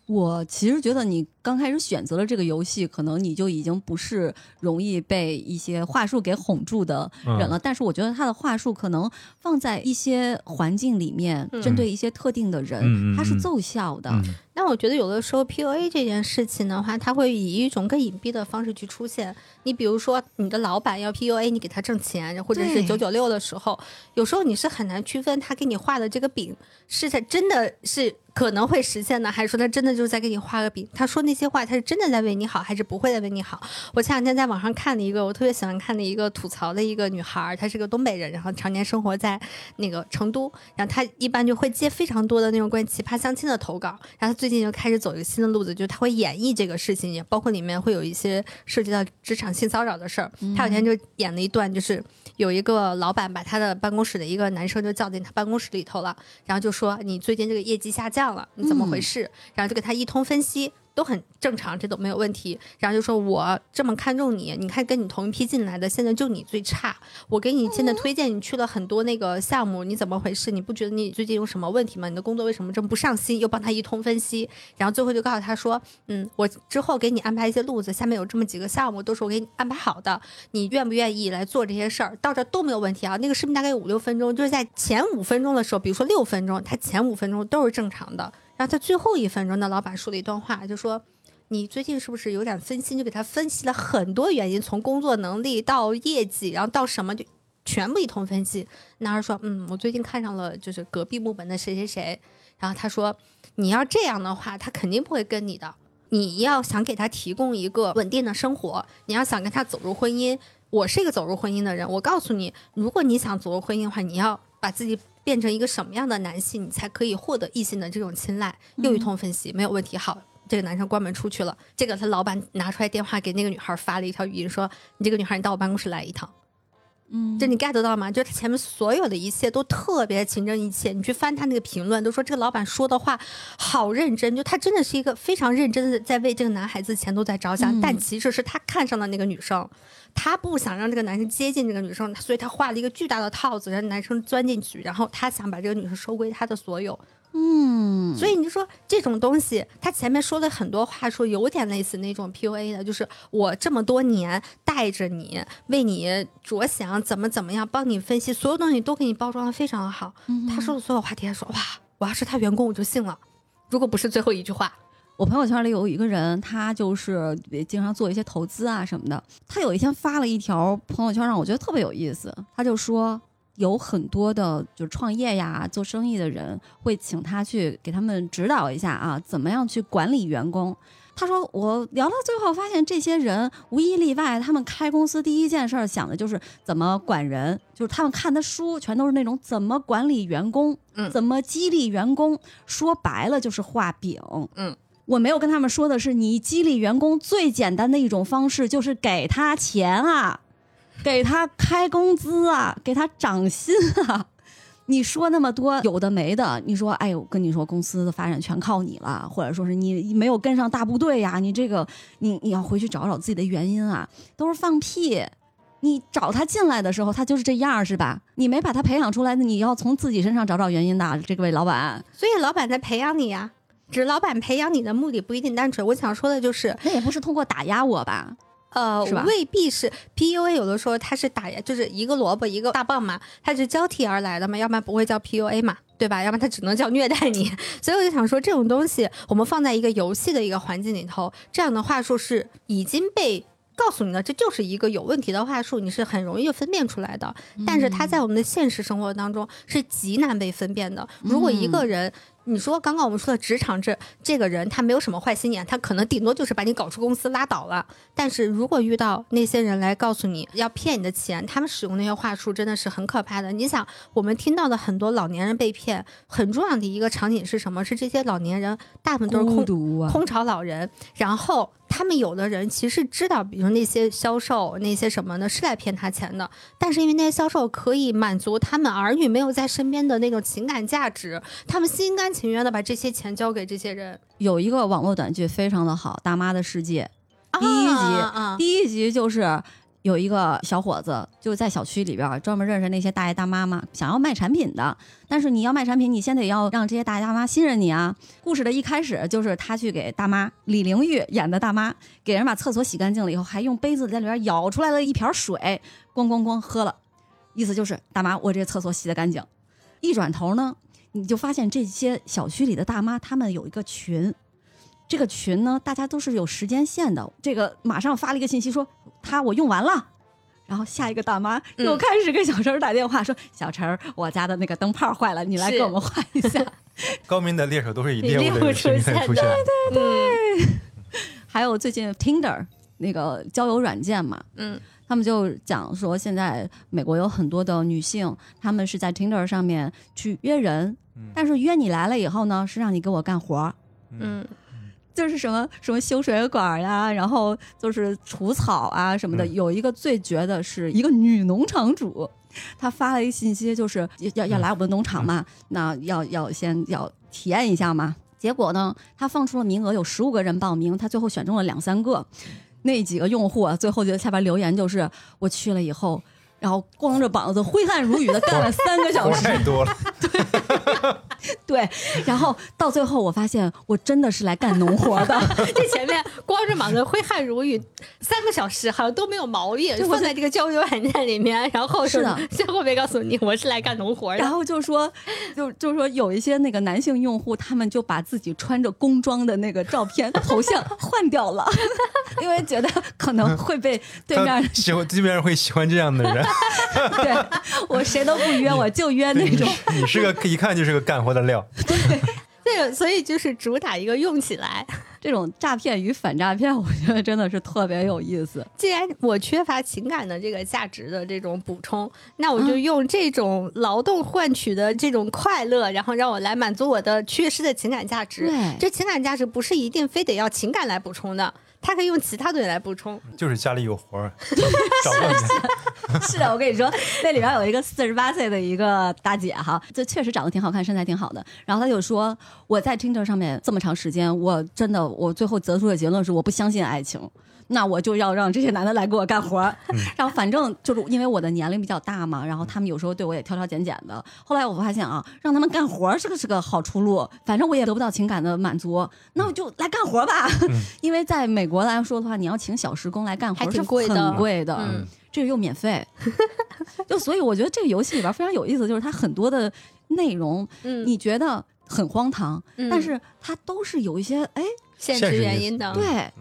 我其实觉得你刚开始选择了这个游戏，可能你就已经不是容易被一些话术给哄住的人了。但是我觉得他的话术可能放在一些环境里面，嗯针对一些特定的人，他嗯嗯它是奏效的。嗯，但我觉得有的时候 PUA 这件事情的话，它会以一种更隐蔽的方式去出现。你比如说，你的老板要 PUA 你给他挣钱，或者是对九九六的时候，有时候你是很难区分他给你画的这个饼是他真的是可能会实现呢，还是说他真的就是在给你画个饼？他说那些话，他是真的在为你好，还是不会在为你好？我前两天在网上看了一个我特别喜欢看的一个吐槽的一个女孩儿，她是个东北人，然后常年生活在那个成都，然后她一般就会接非常多的那种关于奇葩相亲的投稿，然后她最近就开始走一个新的路子，就是她会演绎这个事情，也包括里面会有一些涉及到职场性骚扰的事儿。她有天就演了一段，就是有一个老板把他的办公室的一个男生就叫进他办公室里头了，然后就说你最近这个业绩下降了，你怎么回事？然后就给他一通分析。都很正常，这都没有问题。然后就说我这么看重你，你看跟你同一批进来的，现在就你最差。我给你现在推荐你去了很多那个项目，你怎么回事？你不觉得你最近有什么问题吗？你的工作为什么这么不上心？又帮他一通分析，然后最后就告诉他说，嗯，我之后给你安排一些路子，下面有这么几个项目，都是我给你安排好的，你愿不愿意来做这些事儿？到这都没有问题啊。那个视频大概有五六分钟，就是在前五分钟的时候，比如说六分钟，他前五分钟都是正常的。然后在最后一分钟，那老板说了一段话，就说：“你最近是不是有点分心？”就给他分析了很多原因，从工作能力到业绩，然后到什么，就全部一通分析。男孩说：“嗯，我最近看上了就是隔壁部门的谁谁谁。”然后他说：“你要这样的话，他肯定不会跟你的。你要想给他提供一个稳定的生活，你要想跟他走入婚姻。我是一个走入婚姻的人，我告诉你，如果你想走入婚姻的话，你要把自己。”变成一个什么样的男性，你才可以获得异性的这种青睐？又一通分析，没有问题。好，这个男生关门出去了。这个他老板拿出来电话给那个女孩发了一条语音，说：“你这个女孩，你到我办公室来一趟。”嗯，就你 get 到吗？就他前面所有的一切都特别情真意切。你去翻他那个评论，都说这个老板说的话好认真，就他真的是一个非常认真的在为这个男孩子前途在着想。但其实是他看上了那个女生。他不想让这个男生接近这个女生，所以他画了一个巨大的套子，让男生钻进去，然后他想把这个女生收归他的所有。嗯，所以你就说这种东西，他前面说的很多话说有点类似那种 PUA 的，就是我这么多年带着你，为你着想，怎么怎么样，帮你分析所有东西都给你包装的非常好。他说的所有话题，他说哇，我要是他员工我就信了，如果不是最后一句话。我朋友圈里有一个人，他就是经常做一些投资啊什么的。他有一天发了一条朋友圈，让我觉得特别有意思。他就说，有很多的就是创业呀、做生意的人会请他去给他们指导一下啊，怎么样去管理员工。他说，我聊到最后发现，这些人无一例外，他们开公司第一件事想的就是怎么管人，就是他们看的书全都是那种怎么管理员工，嗯，怎么激励员工。说白了就是画饼，嗯。我没有跟他们说的是，你激励员工最简单的一种方式就是给他钱啊，给他开工资啊，给他涨薪啊。你说那么多有的没的，你说，哎，我跟你说，公司的发展全靠你了，或者说是你没有跟上大部队呀，你这个，你你要回去找找自己的原因啊，都是放屁。你找他进来的时候，他就是这样，是吧？你没把他培养出来，你要从自己身上找找原因的，这位老板。所以老板在培养你呀。只是老板培养你的目的不一定单纯。我想说的就是，那也不是通过打压我吧？呃，未必是 PUA，有的时候它是打压，就是一个萝卜一个大棒嘛，它是交替而来的嘛，要不然不会叫 PUA 嘛，对吧？要不然它只能叫虐待你。所以我就想说，这种东西我们放在一个游戏的一个环境里头，这样的话术是已经被告诉你了，这就是一个有问题的话术，你是很容易就分辨出来的。但是它在我们的现实生活当中是极难被分辨的。如果一个人。你说刚刚我们说的职场这这个人，他没有什么坏心眼，他可能顶多就是把你搞出公司拉倒了。但是如果遇到那些人来告诉你要骗你的钱，他们使用那些话术真的是很可怕的。你想，我们听到的很多老年人被骗，很重要的一个场景是什么？是这些老年人大部分都是空空巢老人，然后。他们有的人其实知道，比如那些销售那些什么的，是来骗他钱的。但是因为那些销售可以满足他们儿女没有在身边的那种情感价值，他们心甘情愿的把这些钱交给这些人。有一个网络短剧非常的好，《大妈的世界》第一集，第一集就是。有一个小伙子就在小区里边专门认识那些大爷大妈嘛，想要卖产品的。但是你要卖产品，你先得要让这些大爷大妈信任你啊。故事的一开始就是他去给大妈李玲玉演的大妈给人把厕所洗干净了以后，还用杯子在里边舀出来了一瓢水，咣咣咣喝了，意思就是大妈我这厕所洗得干净。一转头呢，你就发现这些小区里的大妈他们有一个群。这个群呢，大家都是有时间线的。这个马上发了一个信息说他我用完了，然后下一个大妈又开始给小陈打电话说小陈，我家的那个灯泡坏了，你来给我们换一下。高明的猎手都是以猎物的出现，对对对。还有最近 Tinder 那个交友软件嘛，嗯，他们就讲说现在美国有很多的女性，她们是在 Tinder 上面去约人，但是约你来了以后呢，是让你给我干活嗯。就是什么什么修水管呀，然后就是除草啊什么的。有一个最绝的是一个女农场主，她发了一个信息，就是要要来我们农场嘛，那要要先要体验一下嘛。结果呢，她放出了名额，有十五个人报名，她最后选中了两三个。那几个用户啊，最后就下边留言就是：“我去了以后，然后光着膀子、挥汗如雨的干了三个小时，太多了。对 对，然后到最后我发现我真的是来干农活的。这前面光着膀子、挥汗如雨三个小时，好像都没有毛病，放在这个交友软件里面，然后是的，最后没告诉你我是来干农活的。然后就说，就就说有一些那个男性用户，他们就把自己穿着工装的那个照片头像换掉了，因为觉得可能会被对面喜欢，基本上会喜欢这样的人。对我谁都不约，我就约那种。你是个一看就是个干活的料。对。这个，所以就是主打一个用起来，这种诈骗与反诈骗，我觉得真的是特别有意思。既然我缺乏情感的这个价值的这种补充，那我就用这种劳动换取的这种快乐，然后让我来满足我的缺失的情感价值。对，这情感价值不是一定非得要情感来补充的。他可以用其他东西来补充，就是家里有活儿，找不是的，我跟你说，那里边有一个四十八岁的一个大姐哈，这确实长得挺好看，身材挺好的。然后她就说，我在 Tinder 上面这么长时间，我真的，我最后得出的结论是，我不相信爱情。那我就要让这些男的来给我干活儿，然后反正就是因为我的年龄比较大嘛，然后他们有时候对我也挑挑拣拣的。后来我发现啊，让他们干活儿是个是个好出路，反正我也得不到情感的满足，那我就来干活吧。因为在美国来说的话，你要请小时工来干活是很贵的，这个又免费，就所以我觉得这个游戏里边非常有意思，就是它很多的内容，你觉得很荒唐，但是它都是有一些哎现实原因的，对。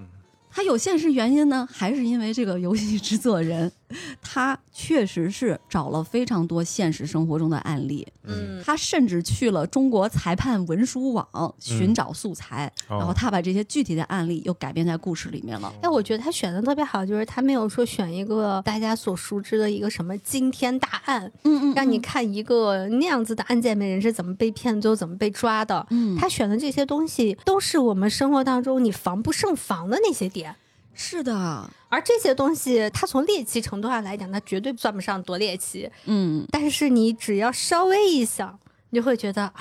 它有现实原因呢，还是因为这个游戏制作人？他确实是找了非常多现实生活中的案例，嗯，他甚至去了中国裁判文书网寻找素材，然后他把这些具体的案例又改编在故事里面了。哎，我觉得他选的特别好，就是他没有说选一个大家所熟知的一个什么惊天大案，嗯嗯，让你看一个那样子的案件，人是怎么被骗，最后怎么被抓的。嗯，他选的这些东西都是我们生活当中你防不胜防的那些点。是的，而这些东西，它从猎奇程度上来讲，它绝对算不上多猎奇。嗯，但是你只要稍微一想，你就会觉得啊，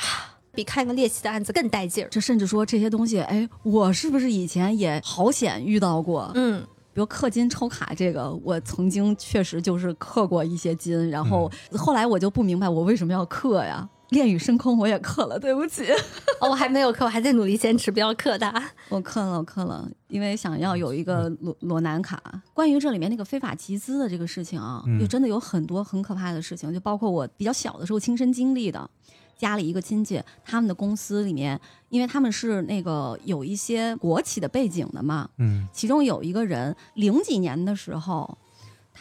比看一个猎奇的案子更带劲儿。就甚至说这些东西，哎，我是不是以前也好险遇到过？嗯，比如氪金抽卡这个，我曾经确实就是氪过一些金，然后后来我就不明白我为什么要氪呀。恋与深空我也氪了，对不起，我还没有氪，我还在努力坚持不要氪它。我氪了，我氪了，因为想要有一个裸裸男卡。关于这里面那个非法集资的这个事情啊，就真的有很多很可怕的事情，就包括我比较小的时候亲身经历的。家里一个亲戚，他们的公司里面，因为他们是那个有一些国企的背景的嘛，嗯，其中有一个人零几年的时候。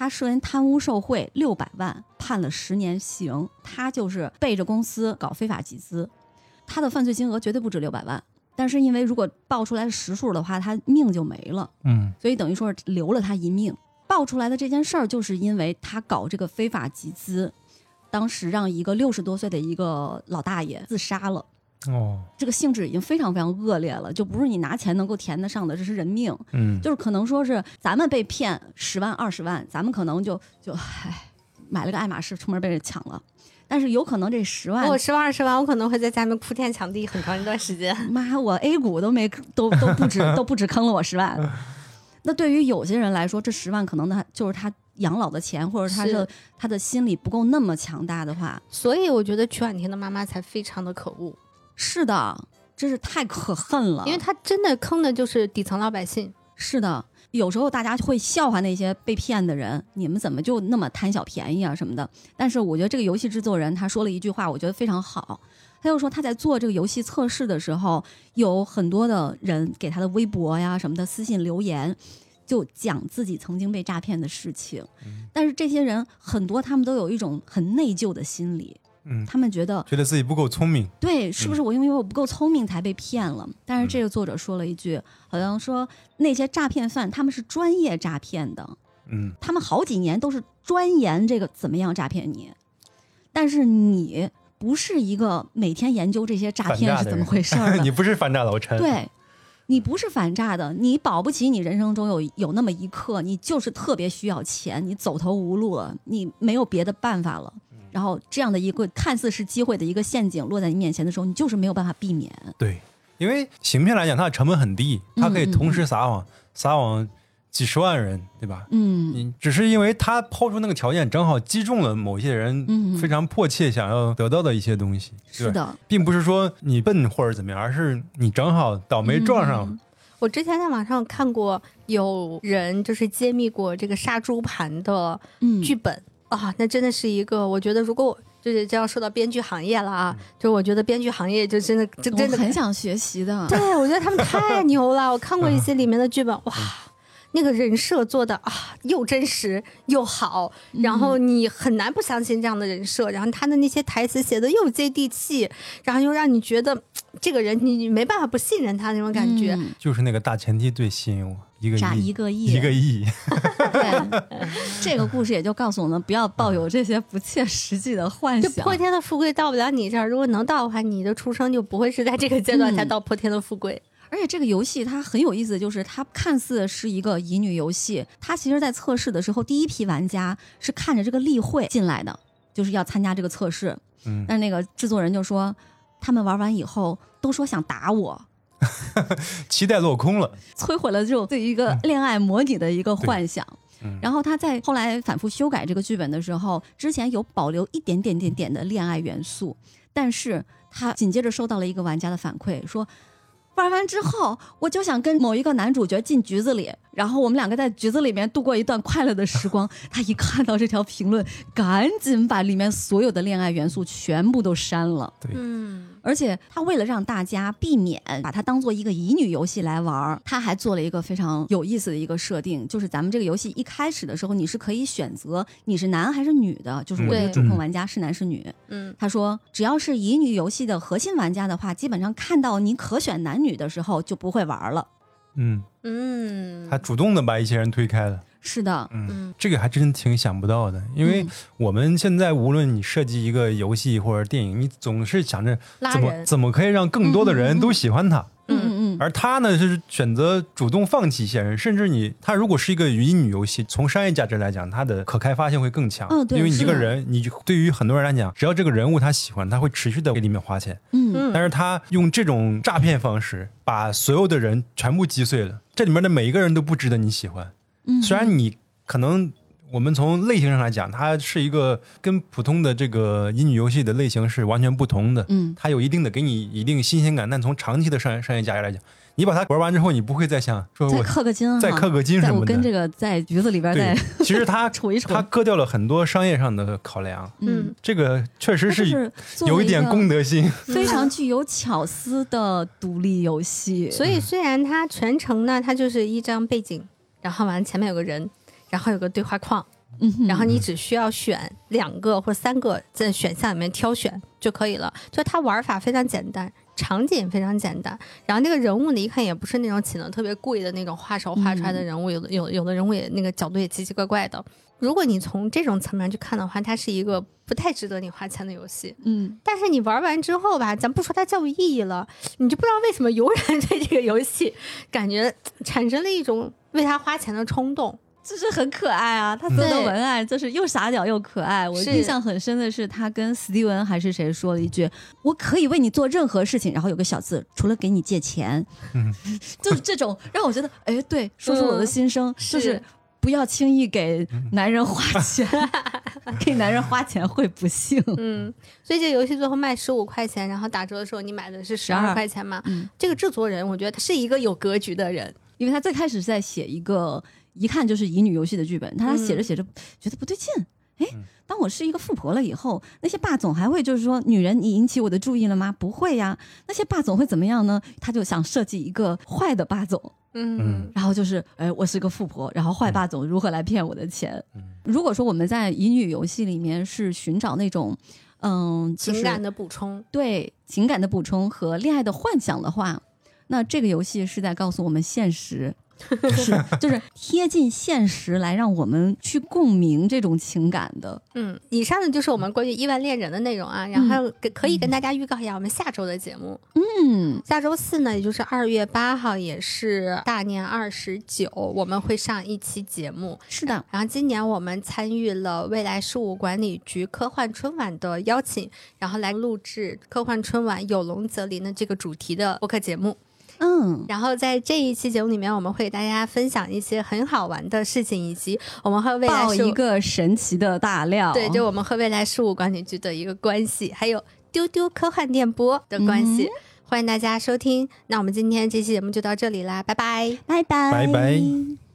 他涉嫌贪污受贿六百万，判了十年刑。他就是背着公司搞非法集资，他的犯罪金额绝对不止六百万。但是因为如果报出来实数的话，他命就没了。嗯，所以等于说是留了他一命。爆出来的这件事儿，就是因为他搞这个非法集资，当时让一个六十多岁的一个老大爷自杀了。哦，这个性质已经非常非常恶劣了，就不是你拿钱能够填得上的，这是人命。嗯，就是可能说是咱们被骗十万二十万，咱们可能就就唉，买了个爱马仕出门被人抢了，但是有可能这十万，我十万二十万，我可能会在家里面哭天抢地很长一段时间。妈，我 A 股都没都都不止都不止坑了我十万。那对于有些人来说，这十万可能他就是他养老的钱，或者他的他的心理不够那么强大的话，所以我觉得曲婉婷的妈妈才非常的可恶。是的，真是太可恨了，因为他真的坑的就是底层老百姓。是的，有时候大家会笑话那些被骗的人，你们怎么就那么贪小便宜啊什么的。但是我觉得这个游戏制作人他说了一句话，我觉得非常好。他就说他在做这个游戏测试的时候，有很多的人给他的微博呀什么的私信留言，就讲自己曾经被诈骗的事情。但是这些人很多，他们都有一种很内疚的心理。嗯，他们觉得觉得自己不够聪明，对，是不是我因为我不够聪明才被骗了？但是这个作者说了一句，好像说那些诈骗犯他们是专业诈骗的，嗯，他们好几年都是钻研这个怎么样诈骗你，但是你不是一个每天研究这些诈骗是怎么回事儿 你不是反诈老陈，对，你不是反诈的，你保不齐你人生中有有那么一刻，你就是特别需要钱，你走投无路了，你没有别的办法了。然后这样的一个看似是机会的一个陷阱落在你面前的时候，你就是没有办法避免。对，因为行骗来讲，它的成本很低，它可以同时撒网，撒网几十万人，对吧？嗯，你只是因为他抛出那个条件，正好击中了某些人非常迫切想要得到的一些东西。是的，并不是说你笨或者怎么样，而是你正好倒霉撞上了。我之前在网上看过有人就是揭秘过这个杀猪盘的剧本啊，那真的是一个，我觉得如果我。就是这要说到编剧行业了啊！就我觉得编剧行业就真的，真真的很想学习的。对，我觉得他们太牛了。我看过一些里面的剧本，哇，那个人设做的啊，又真实又好，然后你很难不相信这样的人设。然后他的那些台词写的又接地气，然后又让你觉得这个人你你没办法不信任他那种感觉。就是那个大前提最吸引我。一个亿，一个亿，一个亿。对，这个故事也就告诉我们，不要抱有这些不切实际的幻想。就破天的富贵到不了你这儿，如果能到的话，你的出生就不会是在这个阶段才到破天的富贵。而且这个游戏它很有意思，就是它看似是一个乙女游戏，它其实在测试的时候，第一批玩家是看着这个例会进来的，就是要参加这个测试。嗯，但那个制作人就说，他们玩完以后都说想打我。期待落空了，摧毁了这种对一个恋爱模拟的一个幻想。然后他在后来反复修改这个剧本的时候，之前有保留一点点点点的恋爱元素，但是他紧接着收到了一个玩家的反馈，说玩完之后我就想跟某一个男主角进局子里。然后我们两个在局子里面度过一段快乐的时光。他一看到这条评论，赶紧把里面所有的恋爱元素全部都删了。对，嗯，而且他为了让大家避免把它当做一个乙女游戏来玩，他还做了一个非常有意思的一个设定，就是咱们这个游戏一开始的时候，你是可以选择你是男还是女的，就是我这个主控玩家是男是女。嗯，他说只要是乙女游戏的核心玩家的话，基本上看到你可选男女的时候就不会玩了。嗯嗯，他主动的把一些人推开了。是的，嗯，这个还真挺想不到的，因为我们现在无论你设计一个游戏或者电影，你总是想着怎么怎么可以让更多的人都喜欢它。嗯嗯，而他呢是选择主动放弃一些人，甚至你他如果是一个乙女游戏，从商业价值来讲，它的可开发性会更强。嗯，对，因为你一个人，你对于很多人来讲，只要这个人物他喜欢，他会持续的给里面花钱。嗯，但是他用这种诈骗方式把所有的人全部击碎了，这里面的每一个人都不值得你喜欢。嗯，虽然你可能。我们从类型上来讲，它是一个跟普通的这个乙女游戏的类型是完全不同的。嗯，它有一定的给你一定新鲜感，但从长期的商业商业价值来讲，你把它玩完之后，你不会再想说我再氪个金，再氪个金什么的。我跟这个在局子里边再 其实它它割掉了很多商业上的考量。嗯，这个确实是有一点公德心，非常具有巧思的独立游戏。所以虽然它全程呢，它就是一张背景，然后完前面有个人，然后有个对话框。然后你只需要选两个或三个在选项里面挑选就可以了，就它玩法非常简单，场景非常简单。然后那个人物呢，一看也不是那种请的特别贵的那种画手画出来的人物，有的有有的人物也那个角度也奇奇怪怪的。如果你从这种层面去看的话，它是一个不太值得你花钱的游戏。嗯，但是你玩完之后吧，咱不说它教育意义了，你就不知道为什么油然对这个游戏感觉产生了一种为它花钱的冲动。就是很可爱啊，他做的文案就是又傻屌又可爱。我印象很深的是，他跟斯蒂文还是谁说了一句：“我可以为你做任何事情。”然后有个小字，除了给你借钱。嗯 就是这种让我觉得，哎，对，说出我的心声，就是不要轻易给男人花钱，给男人花钱会不幸。嗯，所以这游戏最后卖十五块钱，然后打折的时候你买的是十二块钱嘛？嗯，这个制作人我觉得他是一个有格局的人，因为他最开始是在写一个。一看就是乙女游戏的剧本，他写着写着觉得不对劲，哎，当我是一个富婆了以后，那些霸总还会就是说女人你引起我的注意了吗？不会呀，那些霸总会怎么样呢？他就想设计一个坏的霸总，嗯，然后就是哎，我是个富婆，然后坏霸总如何来骗我的钱？如果说我们在乙女游戏里面是寻找那种嗯情感的补充，对情感的补充和恋爱的幻想的话，那这个游戏是在告诉我们现实。是 就是贴近现实来让我们去共鸣这种情感的。嗯，以上呢就是我们关于亿万恋人的内容啊，然后可以跟大家预告一下我们下周的节目。嗯，下周四呢，也就是二月八号，也是大年二十九，我们会上一期节目。是的。然后今年我们参与了未来事务管理局科幻春晚的邀请，然后来录制科幻春晚有龙则灵的这个主题的播客节目。嗯，然后在这一期节目里面，我们会给大家分享一些很好玩的事情，以及我们和未来一个神奇的大料。对，就我们和未来事务管理局的一个关系，还有丢丢科幻电波的关系。欢迎大家收听，那我们今天这期节目就到这里啦，拜拜，拜拜，拜拜。